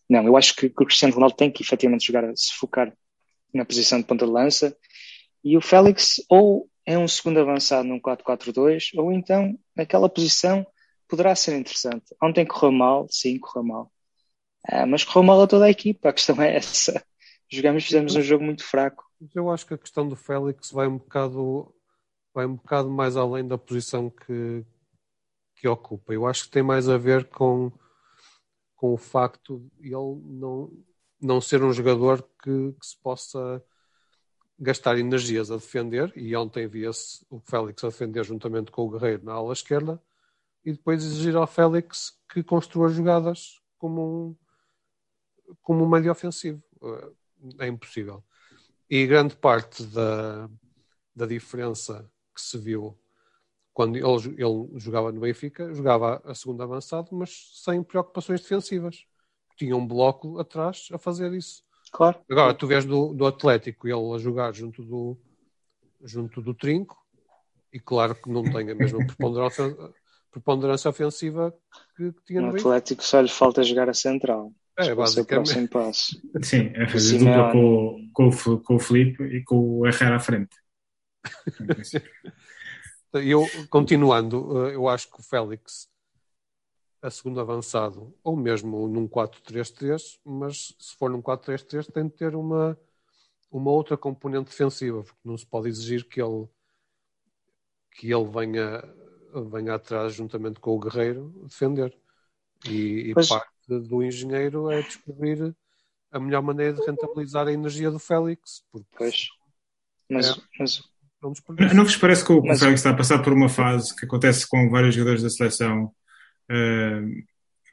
Não, eu acho que, que o Cristiano Ronaldo tem que efetivamente jogar, se focar na posição de ponta de lança, e o Félix ou é um segundo avançado num 4-4-2, ou então naquela posição poderá ser interessante. Ontem correu mal, sim, correu mal. Ah, mas correu mal a toda a equipa, a questão é essa. Jogamos, fizemos um jogo muito fraco. Eu acho que a questão do Félix vai um bocado, vai um bocado mais além da posição que, que ocupa. Eu acho que tem mais a ver com, com o facto de ele não, não ser um jogador que, que se possa gastar energias a defender, e ontem via-se o Félix a defender juntamente com o Guerreiro na ala esquerda, e depois exigir ao Félix que construa jogadas como um, como um médio ofensivo. É impossível. E grande parte da, da diferença que se viu quando ele, ele jogava no Benfica, jogava a segunda avançado, mas sem preocupações defensivas. Tinha um bloco atrás a fazer isso. Claro. Agora, tu vês do, do Atlético ele a jogar junto do, junto do Trinco, e claro que não tem a mesma [laughs] preponderância, preponderância ofensiva que, que tinha no, no Atlético. Só lhe falta jogar a central. É, basicamente. Passo. Sim, é fazer dupla com, com, com o Felipe e com o Herrera à frente. [laughs] eu, continuando, eh, eu acho que o Félix a segundo avançado, ou mesmo num 4-3-3, mas se for num 4-3-3 tem de ter uma, uma outra componente defensiva, porque não se pode exigir que ele que ele venha, venha atrás juntamente com o Guerreiro defender. E, e parte do engenheiro é descobrir a melhor maneira de rentabilizar a energia do Félix. Porque pois. Mas, é, mas... Não, não vos parece que o, mas... Félix está a passar por uma fase que acontece com vários jogadores da seleção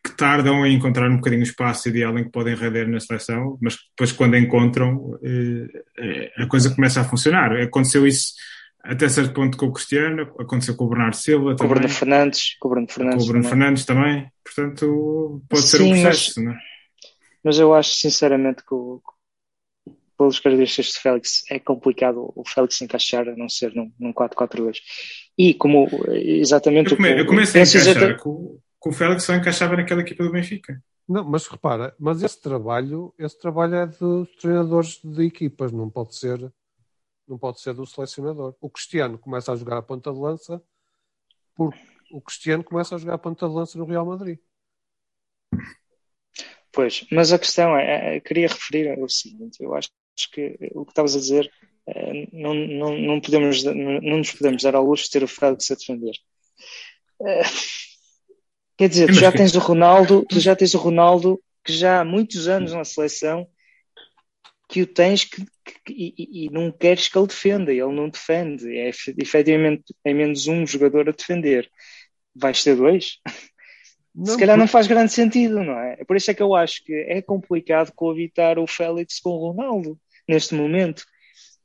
que tardam a encontrar um bocadinho o espaço ideal em que podem render na seleção, mas depois quando encontram uh, a coisa começa a funcionar. Aconteceu isso até certo ponto com o Cristiano, aconteceu com o Bernardo Silva com o Bruno Fernandes, com o Bruno Fernandes, com o Bruno também. Fernandes também. Portanto, pode Sim, ser um processo, mas, não é? Mas eu acho sinceramente que o, pelas características de Félix, é complicado o Félix encaixar a não ser num, num 4-4-2. E como exatamente eu, come, o que eu comecei a encaixar com, com o Félix só encaixava naquela equipa do Benfica. Não, mas repara, mas esse trabalho, esse trabalho é dos treinadores de equipas, não pode ser, não pode ser do selecionador. O Cristiano começa a jogar a ponta de lança porque o Cristiano começa a jogar a ponta de lança no Real Madrid. Pois, mas a questão é, é queria referir o seguinte, eu acho que o que estavas a dizer eh, não, não, não, podemos, não, nos podemos dar ao luxo de ter o Félix a defender. Eh, quer dizer, tu já tens o Ronaldo, tu já tens o Ronaldo que já há muitos anos na seleção que o tens que, que e, e, não queres que ele defenda, ele não defende, é efetivamente é menos um jogador a defender. Vais ter dois? Não, Se calhar não faz grande sentido, não é? Por isso é que eu acho que é complicado coabitar o Félix com o Ronaldo neste momento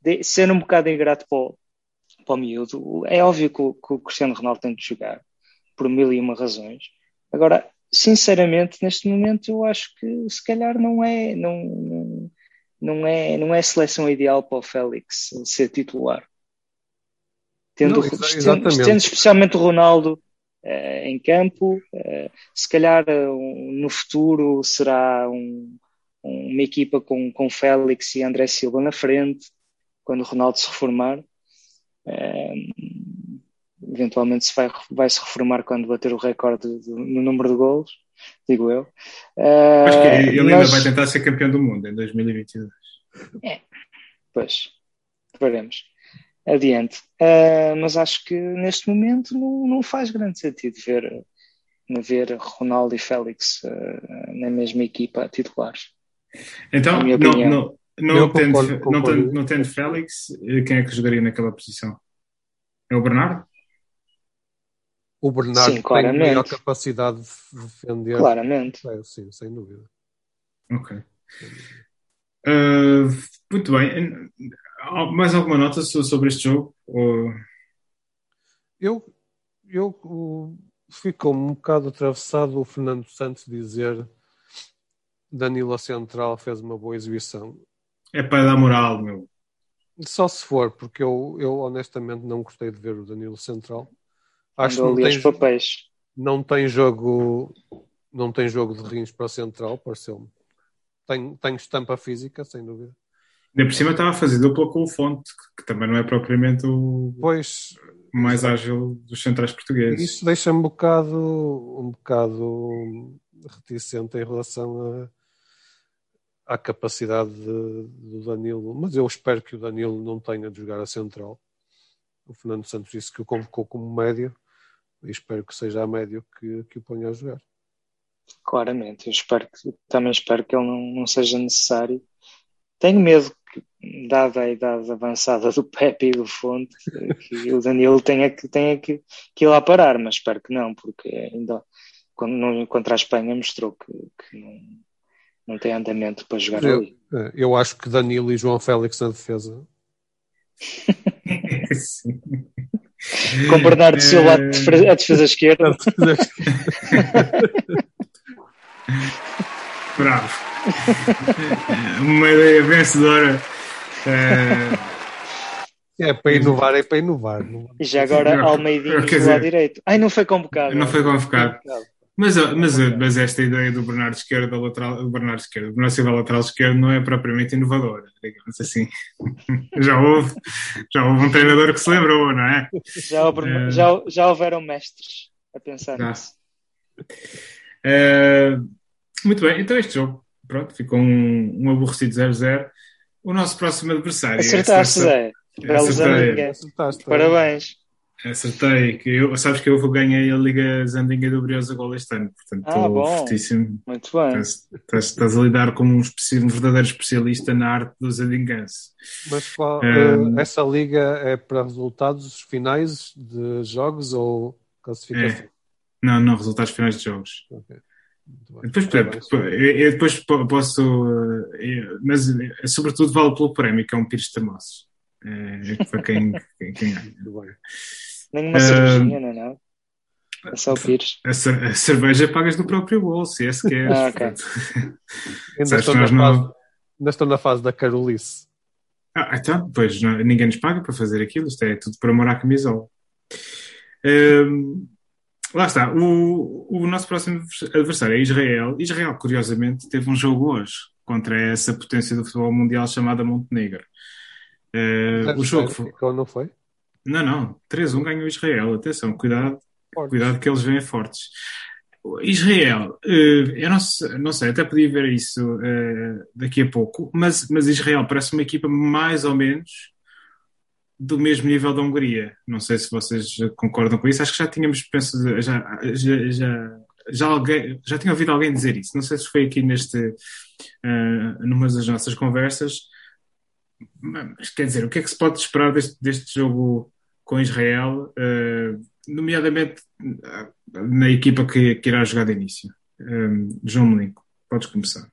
de ser um bocado ingrato para o, para o miúdo. É óbvio que o, que o Cristiano Ronaldo tem de jogar, por mil e uma razões. Agora, sinceramente, neste momento, eu acho que se calhar não é, não, não é, não é a seleção ideal para o Félix ser titular. Tendo, não, tendo, tendo especialmente o Ronaldo uh, em campo, uh, se calhar uh, no futuro será um, uma equipa com, com Félix e André Silva na frente, quando o Ronaldo se reformar. Uh, eventualmente se vai, vai se reformar quando bater o recorde no número de gols, digo eu. Uh, Acho que ele mas... ainda vai tentar ser campeão do mundo em 2022. É, pois, veremos. Adiante. Uh, mas acho que neste momento não, não faz grande sentido ver, ver Ronaldo e Félix uh, na mesma equipa titulares. Então, não, não, não, tendo, concordo, não, tendo, não tendo Félix, quem é que jogaria naquela posição? É o Bernardo? O Bernardo sim, tem maior capacidade de defender. Claramente. É, sim, sem dúvida. Ok. Uh, muito bem. Mais alguma nota sobre este jogo? Ou... Eu, eu ficou um bocado atravessado o Fernando Santos dizer Danilo Central fez uma boa exibição. É para dar moral, meu. Só se for, porque eu, eu honestamente não gostei de ver o Danilo Central. Acho que não tem, papéis. não tem jogo não tem jogo de rins para o Central, pareceu-me. Tem, tem estampa física, sem dúvida. Ainda por cima estava a fazer dupla com o Fonte, que também não é propriamente o pois, mais ágil dos centrais portugueses. Isso deixa-me um bocado, um bocado reticente em relação a à capacidade de, do Danilo, mas eu espero que o Danilo não tenha de jogar a central. O Fernando Santos disse que o convocou como médio e espero que seja a médio que, que o ponha a jogar. Claramente, eu espero que, também espero que ele não, não seja necessário. Tenho medo que, dada a idade avançada do Pepe e do Fonte, que o Danilo tenha que, tenha que, que ir lá parar, mas espero que não, porque ainda quando, contra a Espanha mostrou que, que não, não tem andamento para jogar eu, ali. É, eu acho que Danilo e João Félix na defesa. Com Bernardo Silva a defesa esquerda. Bravo. Uma ideia vencedora. É, é para inovar, é para inovar. E já agora Almeidinho do lado direito. Ai, não foi convocado. Não foi convocado. Mas, mas, mas esta ideia do Bernardo esquerdo, lateral, do Bernardo esquerdo, do Bernardo Silva lateral esquerdo não é propriamente inovadora, digamos assim. [laughs] já, houve, já houve um treinador que se lembrou, não é? [laughs] Já, houve, é... já, já houveram mestres a pensar já. nisso. É... muito bem, então este jogo, pronto, ficou um, um aborrecido 0-0. O nosso próximo adversário. Acertaste, Zé. Parabéns. Acertei, que eu, sabes que eu ganhei a Liga Zandinga do Briosa Gol este ano, portanto ah, estou fortíssimo. Muito bem. Estás, estás, estás, a lidar como um, um, verdadeiro especialista na arte do Zandinganse. Mas qual, um, eh, essa liga é para resultados finais de jogos ou classificação? É. Não, não, resultados finais de jogos. Okay. Depois, eu, depois posso, eh, mas eh, sobretudo vale pelo prémio, que é um Pires Tamoços. É, para quem, quem, quem Nenhuma uh, cervejinha, não é nada? É só o Pires. A, a, cerveja pagas do próprio bolso, se é se queres. Ah, okay. [laughs] ainda, estou na não... fase, ainda estou na fase da Carolice. Ah, então, pois não, ninguém nos paga para fazer aquilo, isto é tudo por amor à camisola. Um, lá está, o, o nosso próximo adversário é Israel. Israel, curiosamente, teve um jogo hoje contra essa potência do futebol mundial chamada Montenegro. Uh, o jogo foi. Não foi? Não, não. 3-1 ganhou Israel. Atenção, cuidado. Fortes. Cuidado que eles vêm fortes. Israel, uh, eu não sei, não sei, até podia ver isso uh, daqui a pouco, mas, mas Israel parece uma equipa mais ou menos do mesmo nível da Hungria. Não sei se vocês concordam com isso. Acho que já tínhamos pensado, já, já, já, já, alguém, já tinha ouvido alguém dizer isso. Não sei se foi aqui neste, uh, numa das nossas conversas, mas quer dizer, o que é que se pode esperar deste, deste jogo com Israel, uh, nomeadamente uh, na equipa que, que, irá jogar de início? Eh, João Melinco, podes começar.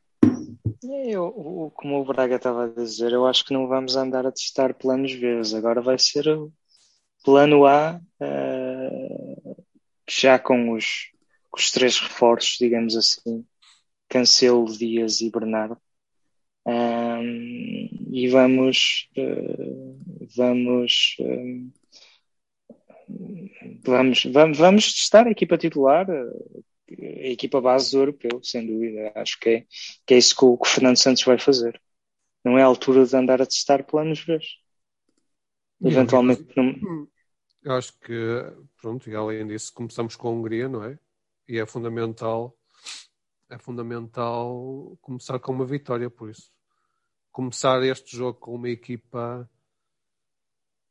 Eu, como o Braga estava a dizer, eu acho que não vamos andar a testar planos B. Agora vai ser o plano A, uh, já com os, com os três reforços, digamos assim, Cancelo, Dias e Bernardo. Um, e vamos uh, vamos, um, vamos vamos vamos testar a equipa titular a equipa base do europeu sem dúvida. Acho que é, que é isso que o, que o Fernando Santos vai fazer. Não é a altura de andar a testar planos B. Eventualmente não... eu acho que pronto e além disso começamos com a Hungria não é? E é fundamental é fundamental começar com uma vitória por isso começar este jogo com uma equipa,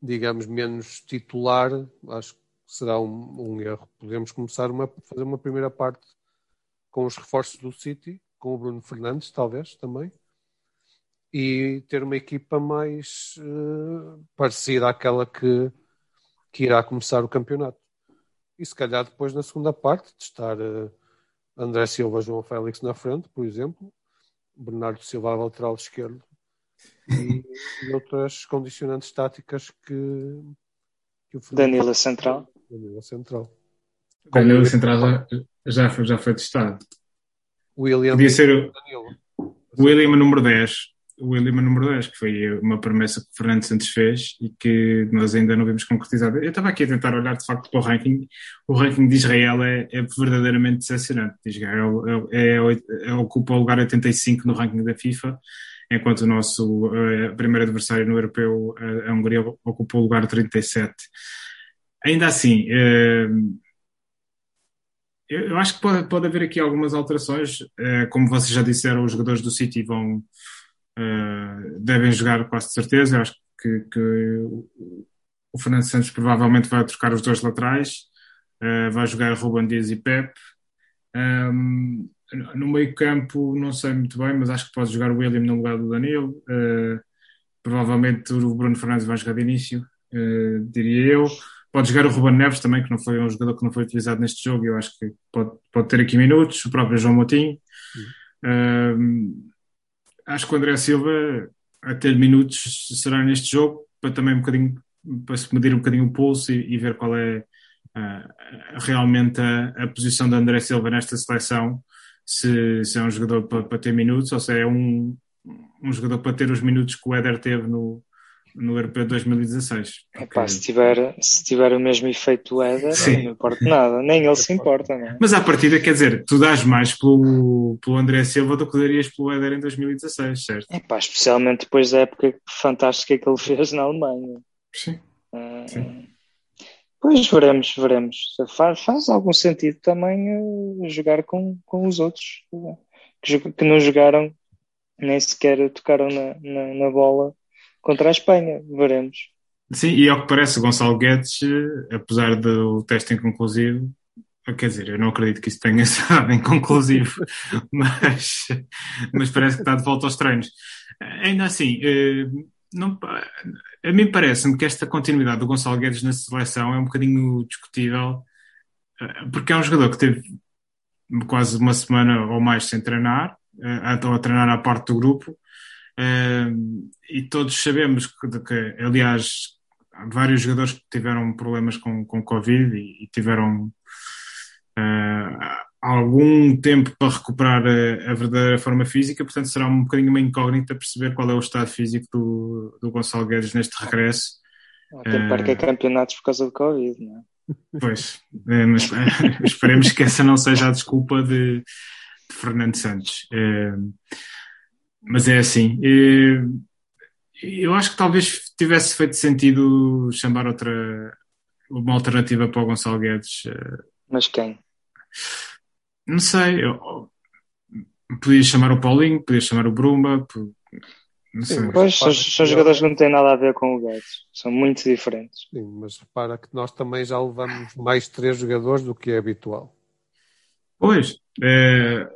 digamos, menos titular, acho que será um, um erro. Podemos começar a fazer uma primeira parte com os reforços do City, com o Bruno Fernandes, talvez também, e ter uma equipa mais uh, parecida àquela que, que irá começar o campeonato. E se calhar depois na segunda parte testar uh, André Silva, João Félix na frente, por exemplo, Bernardo Silva lateral esquerdo e, e outras condicionantes táticas que, que o Danilo Central. Danilo Central. Danilo Central já, já, foi, já foi testado. William Podia ser o, William número 10. O William número 10, que foi uma promessa que o Fernando Santos fez e que nós ainda não vimos concretizada. Eu estava aqui a tentar olhar de facto para o ranking. O ranking de Israel é, é verdadeiramente decepcionante. Israel é, é, é, ocupa o lugar 85 no ranking da FIFA enquanto o nosso uh, primeiro adversário no europeu, uh, a Hungria, ocupou o lugar 37. Ainda assim, uh, eu, acho que pode, pode haver aqui algumas alterações. como vocês já disseram, os jogadores do City vão, devem jogar quase de certeza. Eu acho que, que o Fernando Santos provavelmente vai trocar os dois laterais, vai jogar Ruben Dias e Pep. Um, no meio campo não sei muito bem, mas acho que pode jogar o William no lugar do Danilo. Uh, provavelmente o Bruno Fernandes vai jogar de início, uh, diria eu. Pode jogar o Ruben Neves também, que não foi um jogador que não foi utilizado neste jogo, eu acho que pode, pode ter aqui minutos, o próprio João Moutinho. Uh, acho que o André Silva, a ter minutos, será neste jogo, para também um bocadinho, para se medir um bocadinho o pulso e, e ver qual é uh, realmente a, a, posição de André Silva nesta seleção, se, se é um jogador para, para, ter minutos ou se é um, um jogador para ter os minutos que o Éder teve no, no Europeu 2016. Porque... Epá, se, tiver, se tiver o mesmo efeito do Éder, não importa nada, nem ele se importa. Não é? Mas à partida, quer dizer, tu dás mais pelo, pelo André Silva do que darias pelo Éder em 2016, certo? Epá, especialmente depois da época fantástica que ele fez na Alemanha. Sim. Uh, Sim. Pois veremos, veremos. Faz, faz algum sentido também uh, jogar com, com os outros que, que não jogaram nem sequer tocaram na, na, na bola contra a Espanha. Veremos. Sim, e ao que parece, Gonçalo Guedes, eh, apesar do teste inconclusivo, eh, quer dizer, eu não acredito que isso tenha [laughs] sido inconclusivo, mas, mas parece que está de volta aos treinos. Ainda assim, eh, não, a mim parece-me que esta continuidade do Gonçalo Guedes na seleção é um bocadinho discutível, porque é um jogador que teve quase uma semana ou mais sem treinar, a, a treinar à parte do grupo, Uh, e todos sabemos que, que, aliás, vários jogadores que tiveram problemas com, com Covid e, e tiveram algum tempo para recuperar a, a, verdadeira forma física, portanto será um bocadinho uma incógnita perceber qual é o estado físico do, do Gonçalo Guedes neste regresso. Tem uh, que campeonatos por causa do Covid, não é? Pois, é, mas [laughs] esperemos que essa não seja a desculpa de, de Fernando Santos. Uh, mas é assim. Eu acho que talvez tivesse feito sentido chamar outra uma alternativa para o Gonçalo Guedes. Eh, mas quem? Não sei. Eu, podia chamar o Paulinho, podia chamar o Bruma. Não sei. Sim, pois, são, são jogadores que não têm nada a ver com o Guedes. São muito diferentes. Sim, mas repara que nós também já levamos mais três jogadores do que é habitual. Pois. É,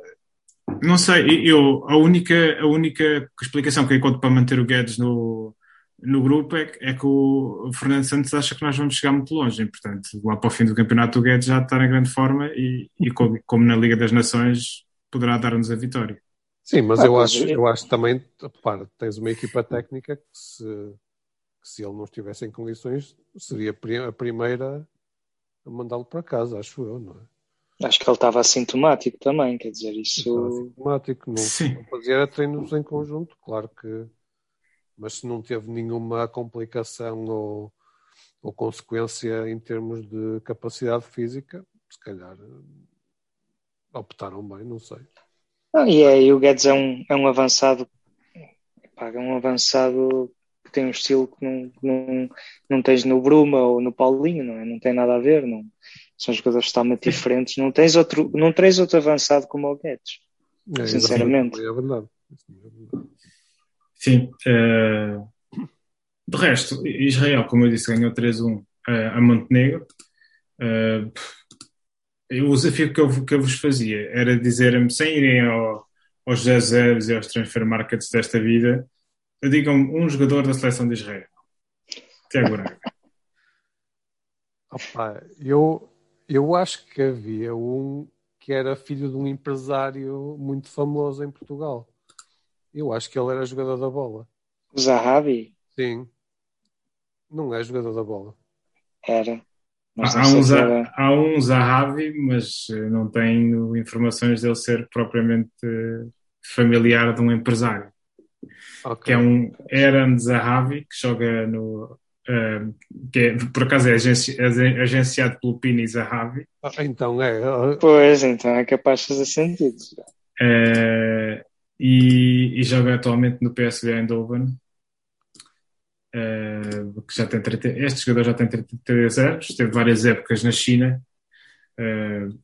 não sei, eu, a única, a única explicação que eu encontro para manter o Guedes no, no grupo é, é que o Fernando Santos acha que nós vamos chegar muito longe, e, portanto, lá para o fim do campeonato o Guedes já está em grande forma e, e como, como, na Liga das Nações poderá dar-nos a vitória. Sim, mas ah, eu, acho, eu acho também, repara, tens uma equipa técnica que se, que se ele não estivesse em condições seria a primeira a mandá-lo para casa, acho eu, não é? Acho que ele estava assintomático também, quer dizer, isso. Estava assintomático, não, não fazia treinos em conjunto, claro que. Mas se não teve nenhuma complicação ou, ou consequência em termos de capacidade física, se calhar optaram bem, não sei. Ah, e, é, e o Guedes é um, é um avançado, é um avançado que tem um estilo que não, não, não tens no Bruma ou no Paulinho, não é? Não tem nada a ver, não são jogadores totalmente diferentes. Não tens outro, não tens outro avançado como o Guedes, é, sinceramente. É verdade. Sim. Uh, de resto, Israel, como eu disse, ganhou 3-1 uh, a Montenegro. Uh, o desafio que eu, que eu vos fazia era dizer-me, sem irem ao, aos 10 e aos transfer markets desta vida, digam um jogador da seleção de Israel. Tiago. [laughs] Opa, eu, eu acho que havia um que era filho de um empresário muito famoso em Portugal. Eu acho que ele era jogador da bola. Zahavi? Sim. Não é jogador da bola. Era. Há um, era... há um Zahavi, mas eh, não tenho informações dele ser propriamente eh, familiar de um empresário. Okay. Que é um Aaron Zahavi, que joga no Uh, que é, por acaso é, agenci, é agenciado pelo Pini Zahavi. Ah, então é. Pois, então é capaz de fazer sentido. Uh, e, e, joga atualmente no PSV Eindhoven. Uh, que já tem 30, este jogador já tem 33 anos, teve várias épocas na China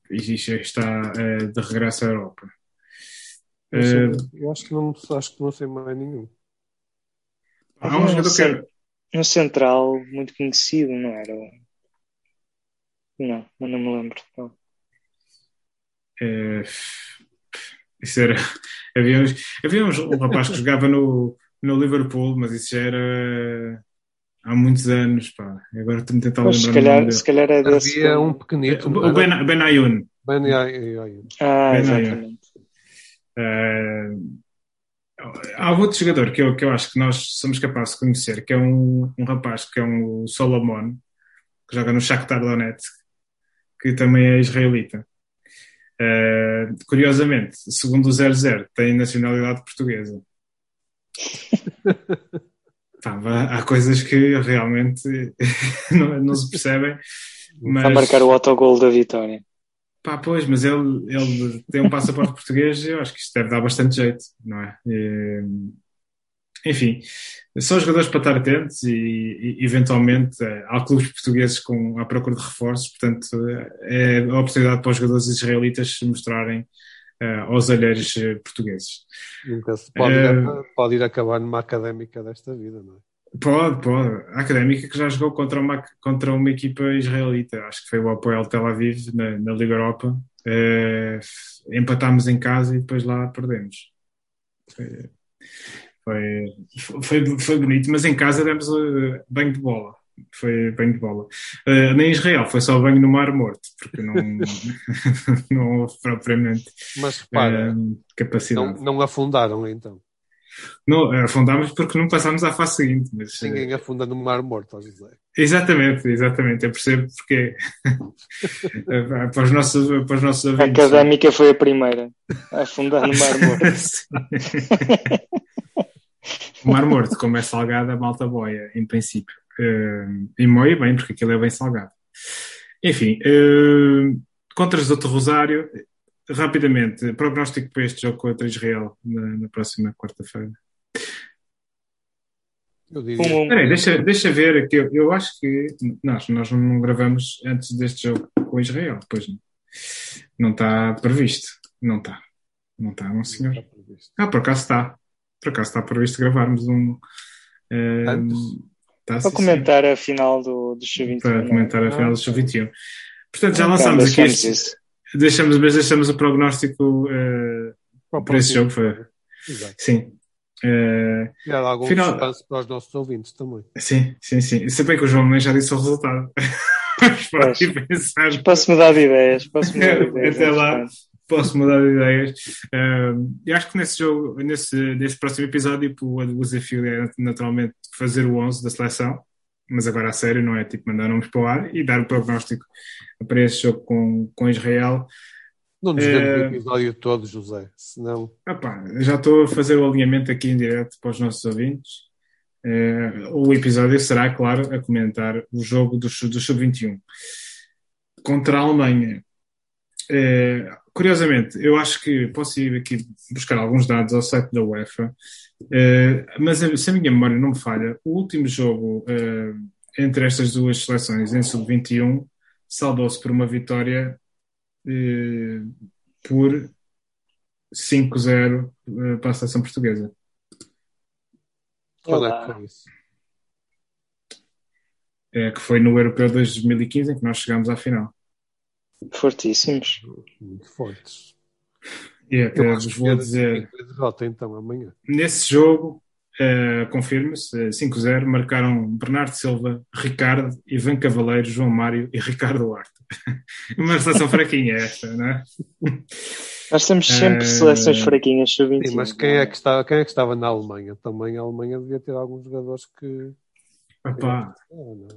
e está de regresso à Europa. eu acho que, não, acho que não sei mais nenhum. Há um jogador que é um central muito conhecido, não era? Não, mas não me lembro. Não. Isso era. [laughs] Havia, uns, havia uns, um rapaz que jogava no, no Liverpool, mas isso já era há muitos anos, pá. Agora estou-me a tentar lembrar. se calhar, se calhar é desse. Havia um pequenito. O Ben, era? ben Ayoun. Ben Ayun. Ah, Ben exatamente. Eh, há outro jogador que eu, que eu acho que nós somos capazes de conhecer, que é um, um rapaz que é um Solomon, que joga no Shakhtar Donetsk, que também é israelita. Eh, curiosamente, segundo o 00, tem nacionalidade portuguesa. [laughs] Pá, há há coisas que realmente [laughs] não, não se percebem, mas... A marcar o autogol da vitória. Pá, pois, mas ele, ele tem um passaporte português e eu acho que isto deve dar bastante jeito, não é? E, enfim, são jogadores para estar atentos e, e, eventualmente eh, há clubes portugueses com, à procura de reforços, portanto é a oportunidade para os jogadores israelitas se mostrarem eh, aos olheiros eh, portugueses. Nunca se pode, ir Eh, a- pode ir acabar numa académica desta vida, não é? Pode, pode. A Académica que já jogou contra uma, contra uma equipa israelita, acho que foi o Apoel Tel Aviv na, na Liga Europa. Eh, empatámos em casa e depois lá perdemos. Foi, foi, foi, foi bonito, mas em casa demos eh, banho de bola. Foi banho de bola. Eh, nem Israel, foi só banho no Mar Morto, porque não, [laughs] não houve propriamente Mas repara, eh, capacidade. não, não afundaram então. Não, afundámos porque não passámos à fase seguinte. Mas, Ninguém afunda no mar morto, ó José. Exatamente, exatamente. Eu percebo porque [laughs] para os nossos, para os nossos A ouvintes. académica foi a primeira a afundar no Mar Morto. [laughs] O Mar Morto, como é salgado, a malta boia, em princípio. Eh, e moia bem, porque aquilo é bem salgado. Enfim, contra os outro Rosário, rapidamente, prognóstico para este jogo contra Israel na, na próxima quarta-feira. Peraí, deixa, deixa ver aqui. Eu, eu acho que nós, nós não gravamos antes deste jogo com Israel. Pois não. Não está previsto. Não está. Não está, não senhor. Ah, por acaso está. Por acaso está previsto gravarmos um. eh, Antes? tá, Para comentar a final do, do Sub-21. Para comentar a final do ok. Sub-21. Portanto, já Então, lançámos aqui deixamos este. isso. Deixamos, mas deixamos o prognóstico eh, Para para esse jogo. Foi, Exato. sim. Eh, E há algum Final- descanso para os nossos ouvintes também. sim, sim, sim. Se bem que o João nem já disse o resultado. [laughs] Mas pode pensar. Posso mudar de ideias. Posso mudar de [laughs] ideias. Até lá. entretanto. Posso mudar de ideias. Um, eu acho que nesse jogo, nesse, nesse próximo episódio, tipo, o desafio é naturalmente fazer o 11 da seleção, mas agora a sério, não é tipo mandar nomes para o ar e dar o prognóstico para esse jogo com, com Israel. Não nos vemos o episódio todo, José. Senão, Epá, já estou a fazer o alinhamento aqui em direto para os nossos ouvintes. Eh, o episódio será, claro, a comentar o jogo do, do Sub-21 contra a Alemanha. Eh, curiosamente, eu acho que posso ir aqui buscar alguns dados ao site da UEFA, eh, mas a- se a minha memória não me falha, o último jogo eh, entre estas duas seleções em Sub-21 saldou-se por uma vitória eh, por 5-0 eh, para a seleção portuguesa. Olá. é que foi isso? Eh, que foi no Europeu de 2015 em que nós chegámos à final. Fortíssimos. Muito fortes. E até Eu vos que vou é dizer, de derrota então amanhã. nesse jogo, eh, confirma-se, eh, 5-0, marcaram Bernardo Silva, Ricardo, Ivan Cavaleiro, João Mário e Ricardo Duarte. [laughs] Uma seleção fraquinha esta, não é? [laughs] Nós temos sempre Eh, seleções fraquinhas sub-21. Sim, mas quem é, que estava, quem é que estava na Alemanha? Também a Alemanha devia ter alguns jogadores que. Ah, não.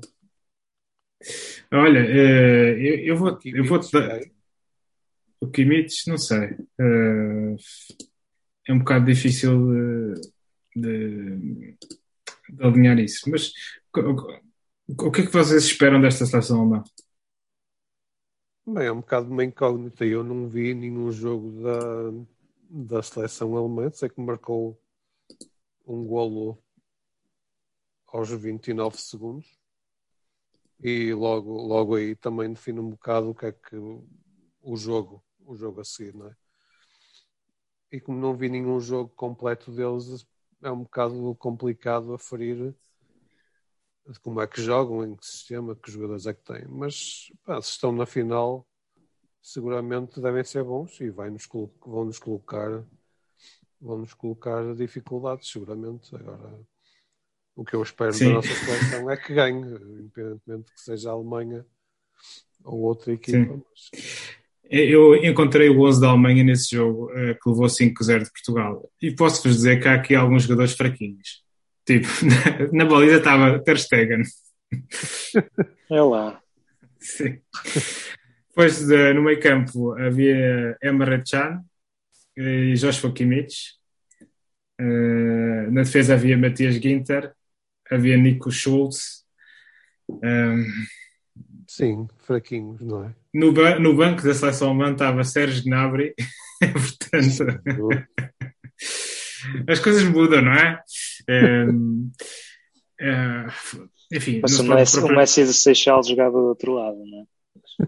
Olha, eh, eu, eu vou, eu vou te dar. O Kimmich, não sei. Eh, é um bocado difícil de, de- de alinhar isso. Mas o, o- o que é que vocês esperam desta seleção alemã? Bem, é um bocado uma incógnita. Eu não vi nenhum jogo da, da seleção alemã. Sei que marcou um golo aos 29 segundos. E logo, logo aí também define um bocado o que é que o jogo, o jogo a seguir, não é? E como não vi nenhum jogo completo deles, é um bocado complicado aferir como é que jogam, em que sistema, que jogadores é que têm. Mas pá, se estão na final, seguramente devem ser bons e vai -nos, vão nos colocar vão-nos colocar dificuldades, seguramente. Agora, o que eu espero Sim. da nossa seleção é que ganhe, independentemente que seja a Alemanha ou outra equipa. Mas... Eu encontrei o 11 da Alemanha nesse jogo uh, que levou 5-0 de Portugal. E posso-vos dizer que há aqui alguns jogadores fraquinhos. Tipo, na, [laughs] na baliza estava Ter Stegen. [laughs] É lá. Sim. Depois de, no meio campo havia Emre Can e Joshua Kimmich. Uh, na defesa havia Matias Ginter, havia Nico Schultz. Um, Sim, fraquinhos, não é? No, ba no banco da seleção alemã estava Sérgio Gnabry, [laughs] portanto. as coisas mudam, não é? Um, uh, enfim. Mas o Messi, próprio... o Messi de Seixal jogava do outro lado, não é?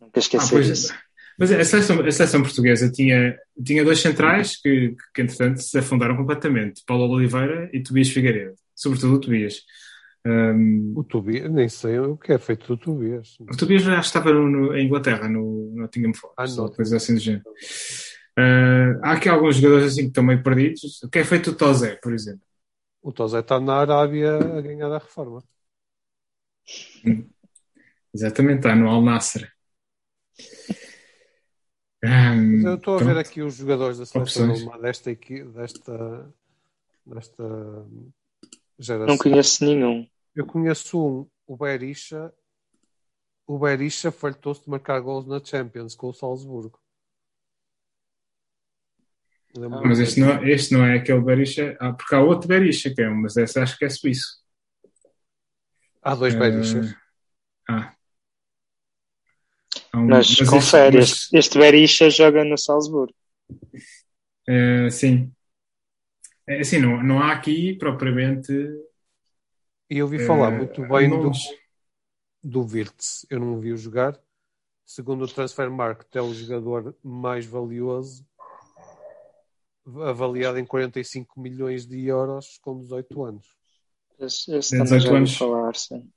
Nunca esqueci ah, disso. Mas a seleção, a seleção, portuguesa tinha, tinha dois centrais que, que, entretanto, se afundaram completamente: Paulo Oliveira e Tobias Figueiredo. Sobretudo o Tobias. Um, o Tobias, nem sei o que é feito do Tobias. O Tobias já estava no, no, em Inglaterra, no Nottingham Forest, ah, não. coisa assim do género. Uh, há aqui alguns jogadores assim que estão meio perdidos. O que é feito do Tozé, por exemplo? O Tozé está na Arábia a ganhar a reforma. Hum. Exatamente, está no Al Nasser. Um, eu estou a ver aqui os jogadores da seleção desta, desta, desta geração. Não conheço nenhum. Eu conheço um, o Berisha. O Berisha fartou-se de marcar gols na Champions com o Salzburgo. Ah, mas este não, este não é aquele Berisha. Ah, porque há outro Berisha, que é um, mas esse acho que é suíço. Há dois uh, Berishas. Ah. Um, mas, mas confere, este, mas... este Berisha joga no Salzburgo. Uh, sim. É, assim, não, não há aqui propriamente e eu ouvi falar uh, muito bem do, do Virtus. Eu não o vi jogar. Segundo o Transfer Market, é o jogador mais valioso, avaliado em 45 milhões de euros com 18 anos. Esse, esse 18 anos. Falar, sim.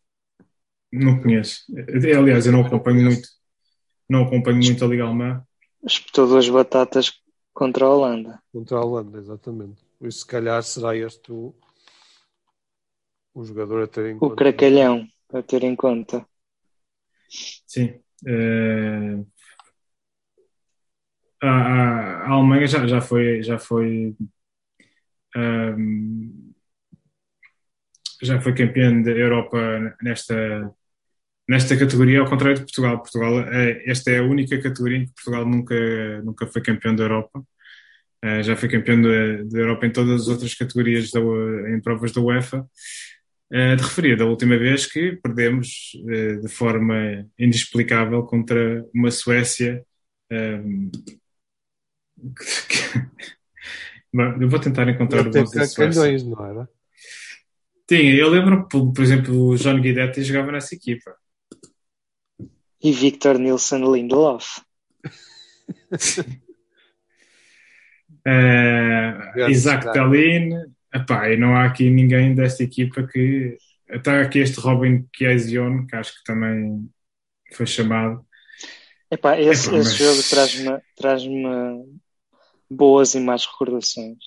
Não conheço. Aliás, eu não acompanho muito. Não acompanho muito a Liga Alemã. Espetou duas batatas contra a Holanda. Contra a Holanda, exatamente. Por isso, se calhar, será este o, o jogador a ter em o conta. O cracalhão a ter em conta. Sim. Uh, a, a, a, Alemanha já, já foi, já foi um, ehm, já foi campeã da Europa nesta, nesta categoria, ao contrário de Portugal. Portugal é, esta é a única categoria em que Portugal nunca, nunca foi campeão da Europa. Uh, já foi campeão da Europa em todas as outras categorias da, em provas da UEFA uh, de referir da última vez que perdemos uh, de forma inexplicável contra uma Suécia. Um, que, [laughs] eu vou tentar encontrar o bons da Suécia. não era? Tinha, eu lembro, por, por exemplo, o John Guidetti jogava nessa equipa. E Victor Nilsson Lindelof. [laughs] uh, Isaac Tallinn, Epá, e não há aqui ninguém desta equipa que. Está aqui este Robin Chiasion, que acho que também foi chamado. Epá, esse, Epá, esse mas... jogo traz-me traz boas e más recordações.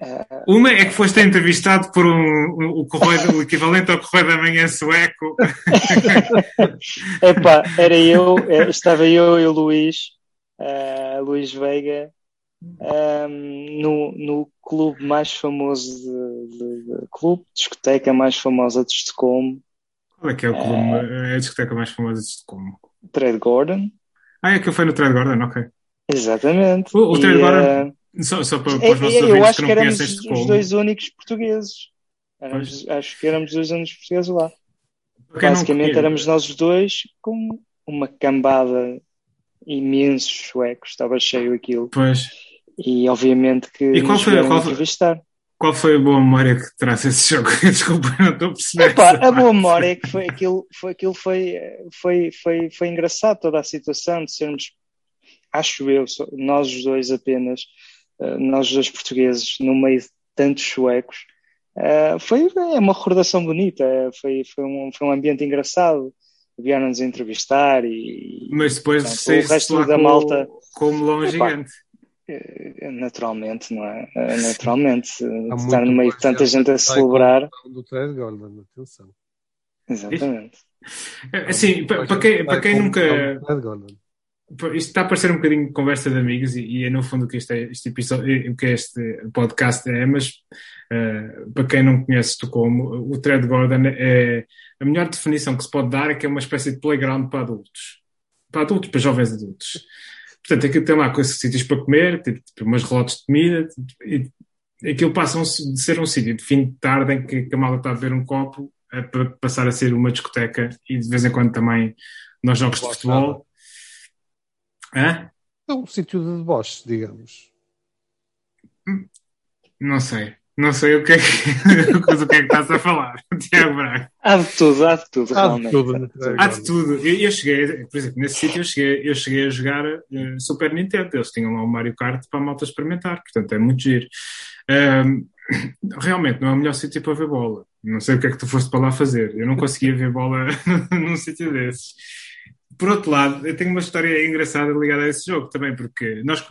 Uh... Uma é que foste entrevistado por um, o, correio, o equivalente ao Correio da Manhã sueco. [laughs] Epá, era eu, eh, estava eu e o Luís, uh, Luís Veiga, um, no, no clube mais famoso de, de, de, clube, discoteca mais famosa de Estocolmo. Qual é que é o clube, uh, é a discoteca mais famosa de Estocolmo? Trade Gordon. Ah, é que foi no Trade Gordon, ok. Exatamente. O, o Gordon, uh, só, só para, para os nossos eu acho que, que éramos os dois únicos portugueses. Éramos, acho que éramos os dois únicos portugueses lá. Basicamente éramos nós os dois com uma cambada imensos suecos, estava cheio aquilo. Pois. E obviamente que e qual foi, qual entrevistar. Qual foi a boa memória que traz esse jogo? [laughs] Desculpa, não estou a perceber. Epá, a boa memória é que foi aquilo, foi, aquilo foi, foi, foi, foi engraçado, toda a situação de sermos, acho eu, nós os dois apenas, eh, nós os dois portugueses, no meio de tantos suecos. Uh, foi é uma recordação bonita, foi, foi, um, foi um ambiente engraçado. Vieram-nos entrevistar e. Mas depois portanto, o resto da malta. Como longe gigante. Eh, naturalmente, não é? Eh, naturalmente. Estar no meio de tanta gente a celebrar. Do Fred Gordon, atenção. Exatamente. Assim, para quem, para quem nunca. Isto está a parecer um bocadinho conversa de amigos e, e é no fundo o que este, este episódio, o que este podcast é, mas uh, para quem não conhece Estocolmo, o Thread Gordon é a melhor definição que se pode dar é que é uma espécie de playground para adultos. Para adultos, para jovens adultos. Portanto, aquilo tem lá coisas, sítios para comer, tipo, tipo umas relotes de comida, tipo, e aquilo passa de ser um sítio de fim de tarde em que a malta está a beber um copo a passar a ser uma discoteca e de vez em quando também nós jogos de futebol. Hã? É um sítio de deboche, digamos. Não sei. Não sei o que é [laughs] que, o que, é que estás a falar, [laughs] Tiago Braga. Há de tudo, há de tudo, há de tudo. Há de tudo. Eu, eu, cheguei, por exemplo, nesse sítio eu cheguei, eu cheguei a jogar uh, Super Nintendo. Eles tinham lá o Mario Kart para a malta experimentar, portanto é muito giro. Um, [coughs] realmente não é o melhor sítio para ver bola. Não sei o que é que tu foste para lá fazer. Eu não conseguia ver bola [laughs] num sítio desses por outro lado, eu tenho uma história engraçada ligada a esse jogo também, porque nós,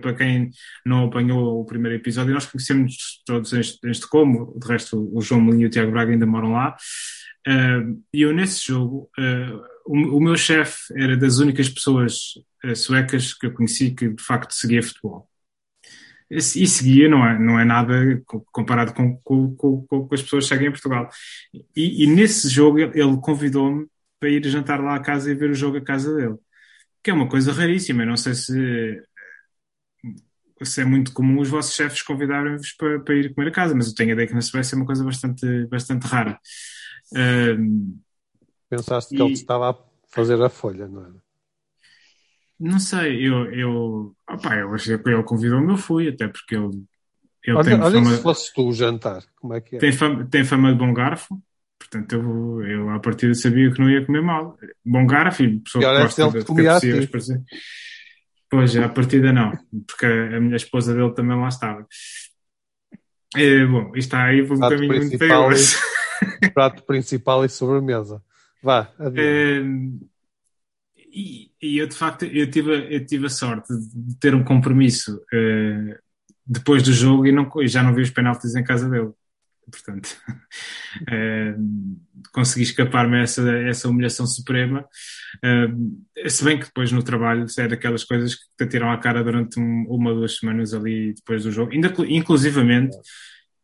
para quem não apanhou o primeiro episódio, nós conhecemos todos este como, de resto o João Molinho e o Tiago Braga ainda moram lá, uh, e eu nesse jogo, uh, o, meu chefe era das únicas pessoas uh, suecas que eu conheci que de facto seguia futebol. E, seguia, não é, não é nada comparado com, com, com, com as pessoas que seguem em Portugal. E, e nesse jogo ele convidou-me para ir jantar lá à casa e ver o jogo à casa dele. Que é uma coisa raríssima. Eu não sei se, se é muito comum os vossos chefes convidarem-vos para, para, ir comer a casa, mas eu tenho a ideia que na Suécia é uma coisa bastante, bastante rara. Um, Pensaste que ele estava a fazer a folha, não era? Não sei, eu, eu, opa, eu achei que ele convidou-me, eu fui, até porque ele, ele olha, tem olha fama. se fosse tu jantar, como é que é? Tem fama, tem fama de bom garfo, Portanto, eu, eu à partida sabia que não ia comer mal. Bom garfo pessoa que gosta de, de cabeceiras, Pois, à partida não, porque a, a minha esposa dele também lá estava. É, bom, isto está aí por um caminho muito perigoso. [laughs] Prato principal e sobremesa. Vá, é, e, e, eu, de facto, eu tive, eu tive a sorte de ter um compromisso uh, depois do jogo e, não, e já não vi os penaltis em casa dele. Portanto, uh, [laughs] consegui escapar-me a essa, essa humilhação suprema. Uh, se bem que depois no trabalho é daquelas coisas que te tiram à cara durante um, uma ou duas semanas ali depois do jogo. Ainda, inclusivamente,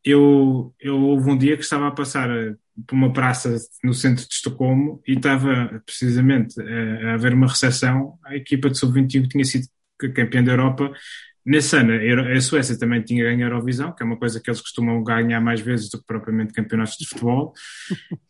eu, eu houve um dia que estava a passar eh, por uma praça no centro de Estocolmo e estava precisamente a, a haver uma recepção. A equipa de sub-21 tinha sido campeã da Europa Nesse ano, a Suécia também tinha ganho a Eurovisão, que é uma coisa que eles costumam ganhar mais vezes do que propriamente campeonatos de futebol,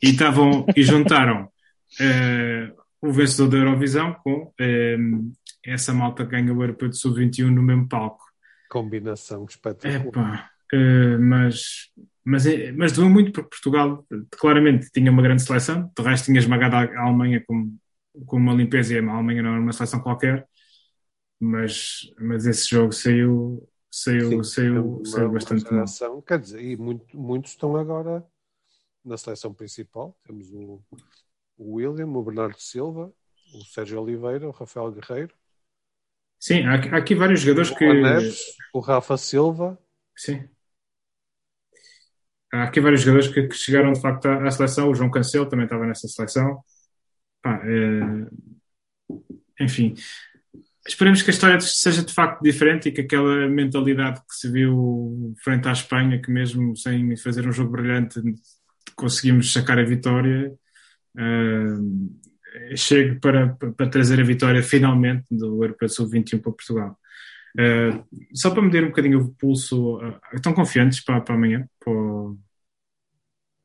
e, estavam, [laughs] e juntaram uh, o vencedor da Eurovisão com uh, essa malta que ganha o Europeu de Sub-21 no mesmo palco. Combinação espetacular. Epá, uh, mas, mas, é, mas doeu muito porque Portugal claramente tinha uma grande seleção, de resto tinha esmagado a Alemanha com, com uma limpeza e a Alemanha não era uma seleção qualquer mas, mas esse jogo saiu, saiu, Sim, saiu, uma, saiu bastante geração, mal. Quer dizer, e muito, muitos estão agora na seleção principal. Temos o, o William, o Bernardo Silva, o Sérgio Oliveira, o Rafael Guerreiro. Sim, há, há aqui vários jogadores o que. Neves, o Rafa Silva. Sim. Há aqui vários jogadores que, que chegaram de facto à, à, seleção. O João Cancelo também estava nessa seleção. Ah, é... Enfim, Esperemos que a história seja de facto diferente e que aquela mentalidade que se viu frente à Espanha, que mesmo sem fazer um jogo brilhante conseguimos sacar a vitória, uh, chegue para, para trazer a vitória finalmente do Europeu Sul-21 para Portugal. Uh, só para medir um bocadinho o pulso, uh, estão confiantes para, para amanhã, para o,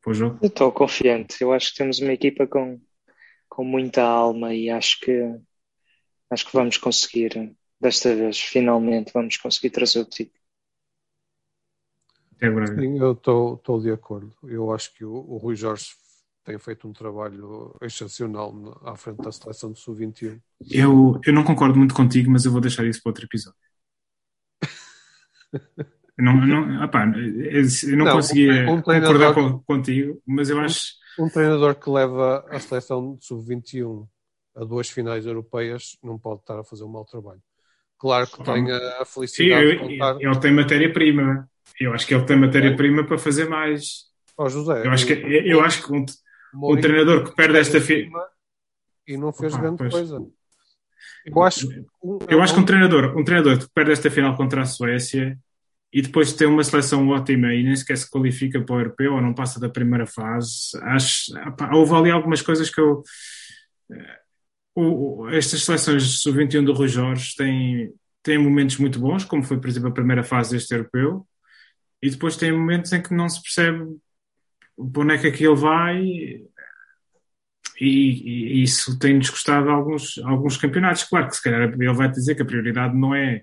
para o jogo? Eu estou confiante. Eu acho que temos uma equipa com, com muita alma e acho que acho que vamos conseguir, desta vez, finalmente, vamos conseguir trazer o título. É Sim, eu estou de acordo. Eu acho que o, o, Rui Jorge tem feito um trabalho excepcional à frente da seleção do Sub-21. Eu, eu não concordo muito contigo, mas eu vou deixar isso para outro episódio. não, não, opá, eu não, não conseguia um, um concordar contigo, mas eu acho. Um, um treinador que leva a seleção de Sub-21 a duas finais europeias, não pode estar a fazer um mau trabalho. Claro que tem a felicidade Sim, de contar. Ele tem matéria-prima. Eu acho que ele tem matéria-prima para fazer mais. Oh, José, eu acho que, eu acho que um, um treinador que perde esta final. E não fez Opa, grande pois. coisa. Eu acho, um, eu acho que um treinador, um treinador que perde esta final contra a Suécia e depois tem uma seleção ótima e nem sequer se qualifica para o europeu ou não passa da primeira fase, acho, houve ali algumas coisas que eu. Uh, estas seleções sub-21 do Rui Jorge têm, têm momentos muito bons, como foi, por exemplo, a primeira fase deste europeu, e depois tem momentos em que não se percebe para onde é que aquilo vai, e, e, isso tem-nos custado alguns, alguns campeonatos. Claro que se calhar ele vai dizer que a prioridade não é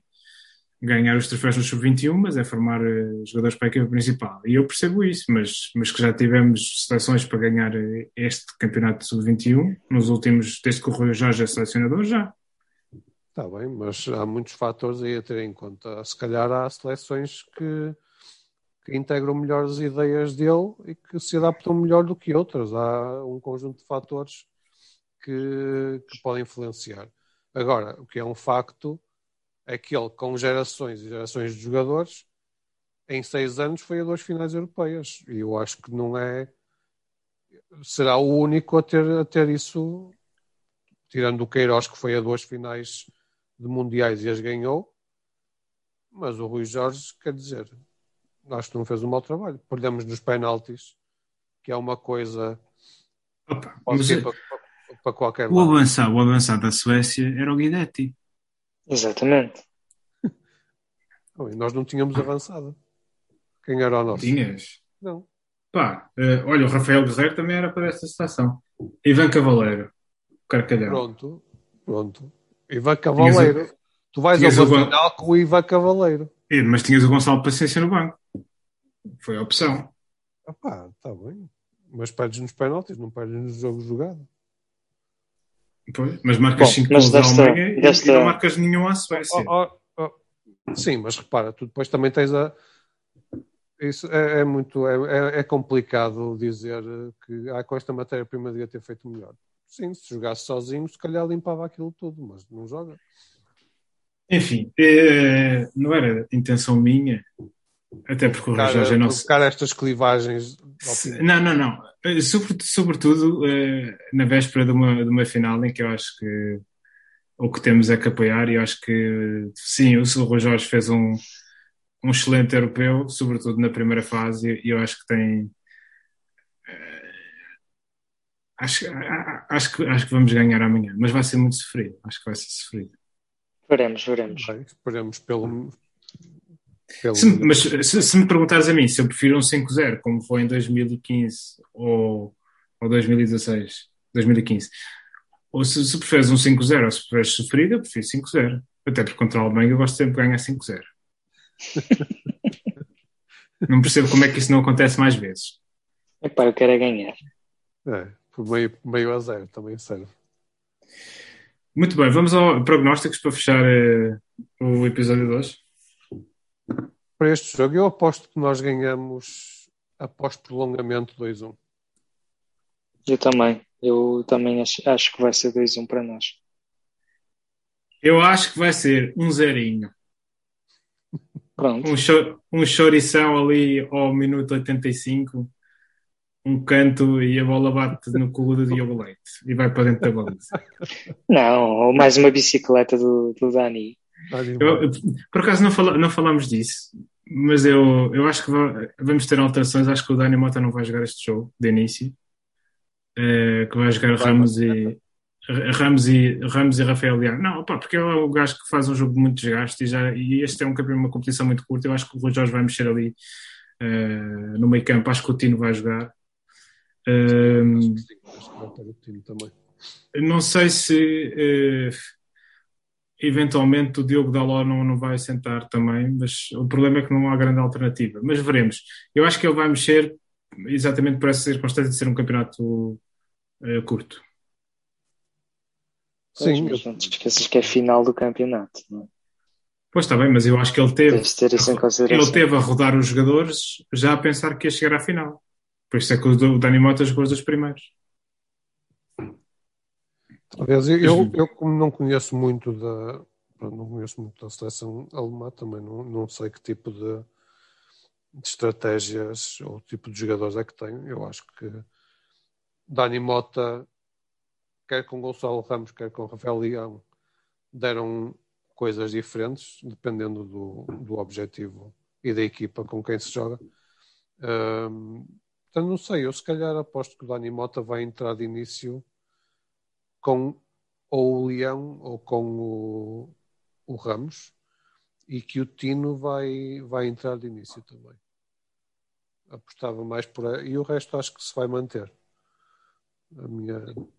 ganhar os troféus no sub-21, mas é formar uh, jogadores para a equipa principal. E eu percebo isso, mas, mas que já tivemos seleções para ganhar eh, este campeonato sub-21 nos últimos, desde que o Rui Jorge é selecionador, já. Está bem, mas há muitos fatores aí a ter em conta. Se calhar há seleções que, que integram melhores ideias dele e que se adaptam melhor do que outras. Há um conjunto de fatores que, que podem influenciar. Agora, o que é um facto é que ele, com gerações e gerações de jogadores, em seis anos foi a duas finais europeias. E eu acho que não é. Será o único a ter, a ter isso, tirando o Queiroz, que foi a duas finais de mundiais e as ganhou. Mas o Rui Jorge, quer dizer, acho que não fez um mau trabalho. Perdemos nos penaltis, que é uma coisa. Opa, ser para, para, qualquer o avançado, o avançado da Suécia era o Guidetti. Exatamente. [laughs] nós não tínhamos avançado. Quem era o nosso? Tinhas? Não. Pá, uh, olha, o Rafael Guerreiro também era para esta situação. Ivan Cavaleiro, Carcalhão. Pronto, pronto. Ivan Cavaleiro. O... Tu vais tinhas ao final com o Ivan Cavaleiro. É, mas tinhas o Gonçalo Paciência no banco. Foi a opção. Ah pá, está bem. Mas perdes nos penaltis, não perdes nos jogos jogados. Pois, mas marcas 5 gols desta, à Alemanha desta... e não marcas nenhum à Suécia. Oh, oh, oh. Sim, mas repara, tu depois também tens a. Isso é, é muito. É, é, complicado dizer que ah, com esta matéria-prima devia ter feito melhor. Sim, se jogasse sozinho, se calhar limpava aquilo tudo, mas não joga. Enfim, é, não era intenção minha até porque o Jorge é nosso. estas clivagens. Não, não, não. Eh, sobretudo, eh, na véspera de uma, de uma final em que eu acho que o que temos é que apoiar e eu acho que sim, o Rui Jorge fez um, um excelente europeu, sobretudo na primeira fase, e eu acho que tem. Eh, acho, acho, que, acho que vamos ganhar amanhã, mas vai ser muito sofrido. Acho que vai ser sofrido. Veremos, veremos. Bem, esperemos pelo, se, mas se, se, me perguntares a mim se eu prefiro um 5-0, como foi em 2015 ou, ou 2016, 2015, ou se, se preferes um 5-0 ou se preferes sofrer, eu prefiro 5-0. Até porque contra a Alemanha eu gosto sempre de ganhar 5-0. [laughs] não percebo como é que isso não acontece mais vezes. Epá, eu quero é ganhar. É, por meio, meio a zero também serve. Muito bem, vamos ao prognósticos para fechar uh, o episódio 2 para este jogo. Eu aposto que nós ganhamos após prolongamento 2-1. Eu também. Eu também acho, acho que vai ser 2-1 para nós. Eu acho que vai ser um zerinho. [laughs] Pronto. Um, cho um chorição ali ao minuto 85, um canto e a bola bate no colo do Diogo Leite e vai para dentro da baliza. [laughs] Não, ou mais uma bicicleta do, do Dani. Eu, por acaso não, fala, não falamos disso, mas eu, eu acho que vamos ter alterações. Acho que o Dani Mota não vai jogar este jogo de início. É, que vai jogar Ramos e, Ramos e, Ramos e Rafael Leão. Não, opa, porque ele é o gajo que faz um jogo de muito desgaste e, já, e este é um campeonato, uma competição muito curta. Eu acho que o Rui Jorge vai mexer ali uh, no meio campo. Acho que o Tino vai jogar. Uh, não sei se. Uh, eventualmente o Diogo Daló não, não vai sentar também, mas o problema é que não há grande alternativa. Mas veremos. Eu acho que ele vai mexer exatamente por essa circunstância de ser um campeonato uh, curto. Sim, mas não te esqueças que é final do campeonato, não é? Pois está bem, mas eu acho que ele teve, ele teve a rodar os jogadores já a pensar que ia chegar à final. Por isso é que o Dani Mota jogou os dois primeiros. Talvez eu, eu, como não conheço muito da, não conheço muito a seleção alemã, também não, não sei que tipo de, de estratégias ou tipo de jogadores é que tem. Eu acho que Dani Mota, quer com Gonçalo Ramos, quer com Rafael Leão, deram coisas diferentes, dependendo do, do objetivo e da equipa com quem se joga. Um, então não sei, eu se calhar aposto que o Dani Mota vai entrar de início com ou o Leão ou com o, o Ramos e que o Tino vai, vai entrar de início também. Apostava mais por aí e o resto acho que se vai manter. A minha,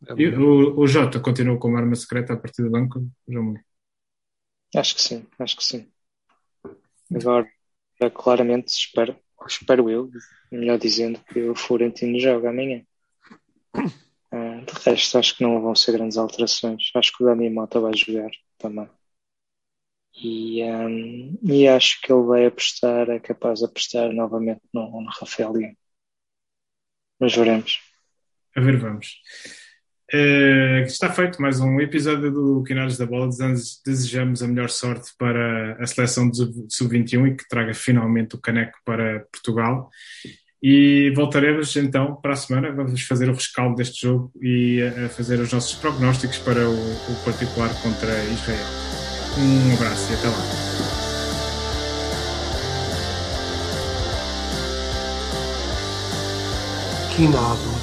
a minha... o, o Jota continua como arma secreta a partir do banco, João Acho que sim, acho que sim. Agora, claramente, espero, espero eu, melhor dizendo, que o Florentino joga amanhã. Uh, de resto, acho que não vão ser grandes alterações. Acho que o Dani Mota vai jogar também. E, um, e acho que ele vai apostar, é capaz de apostar novamente no, no Rafael. Mas veremos. A ver, vamos. Uh, está feito mais um episódio do Quinares da Bola. Desejamos a melhor sorte para a seleção do Sub-21 e que traga finalmente o caneco para Portugal. E voltaremos então para a semana. Vamos fazer o rescaldo deste jogo e a fazer os nossos prognósticos para o, o particular contra Israel. Um abraço e até lá. Quinado da bola.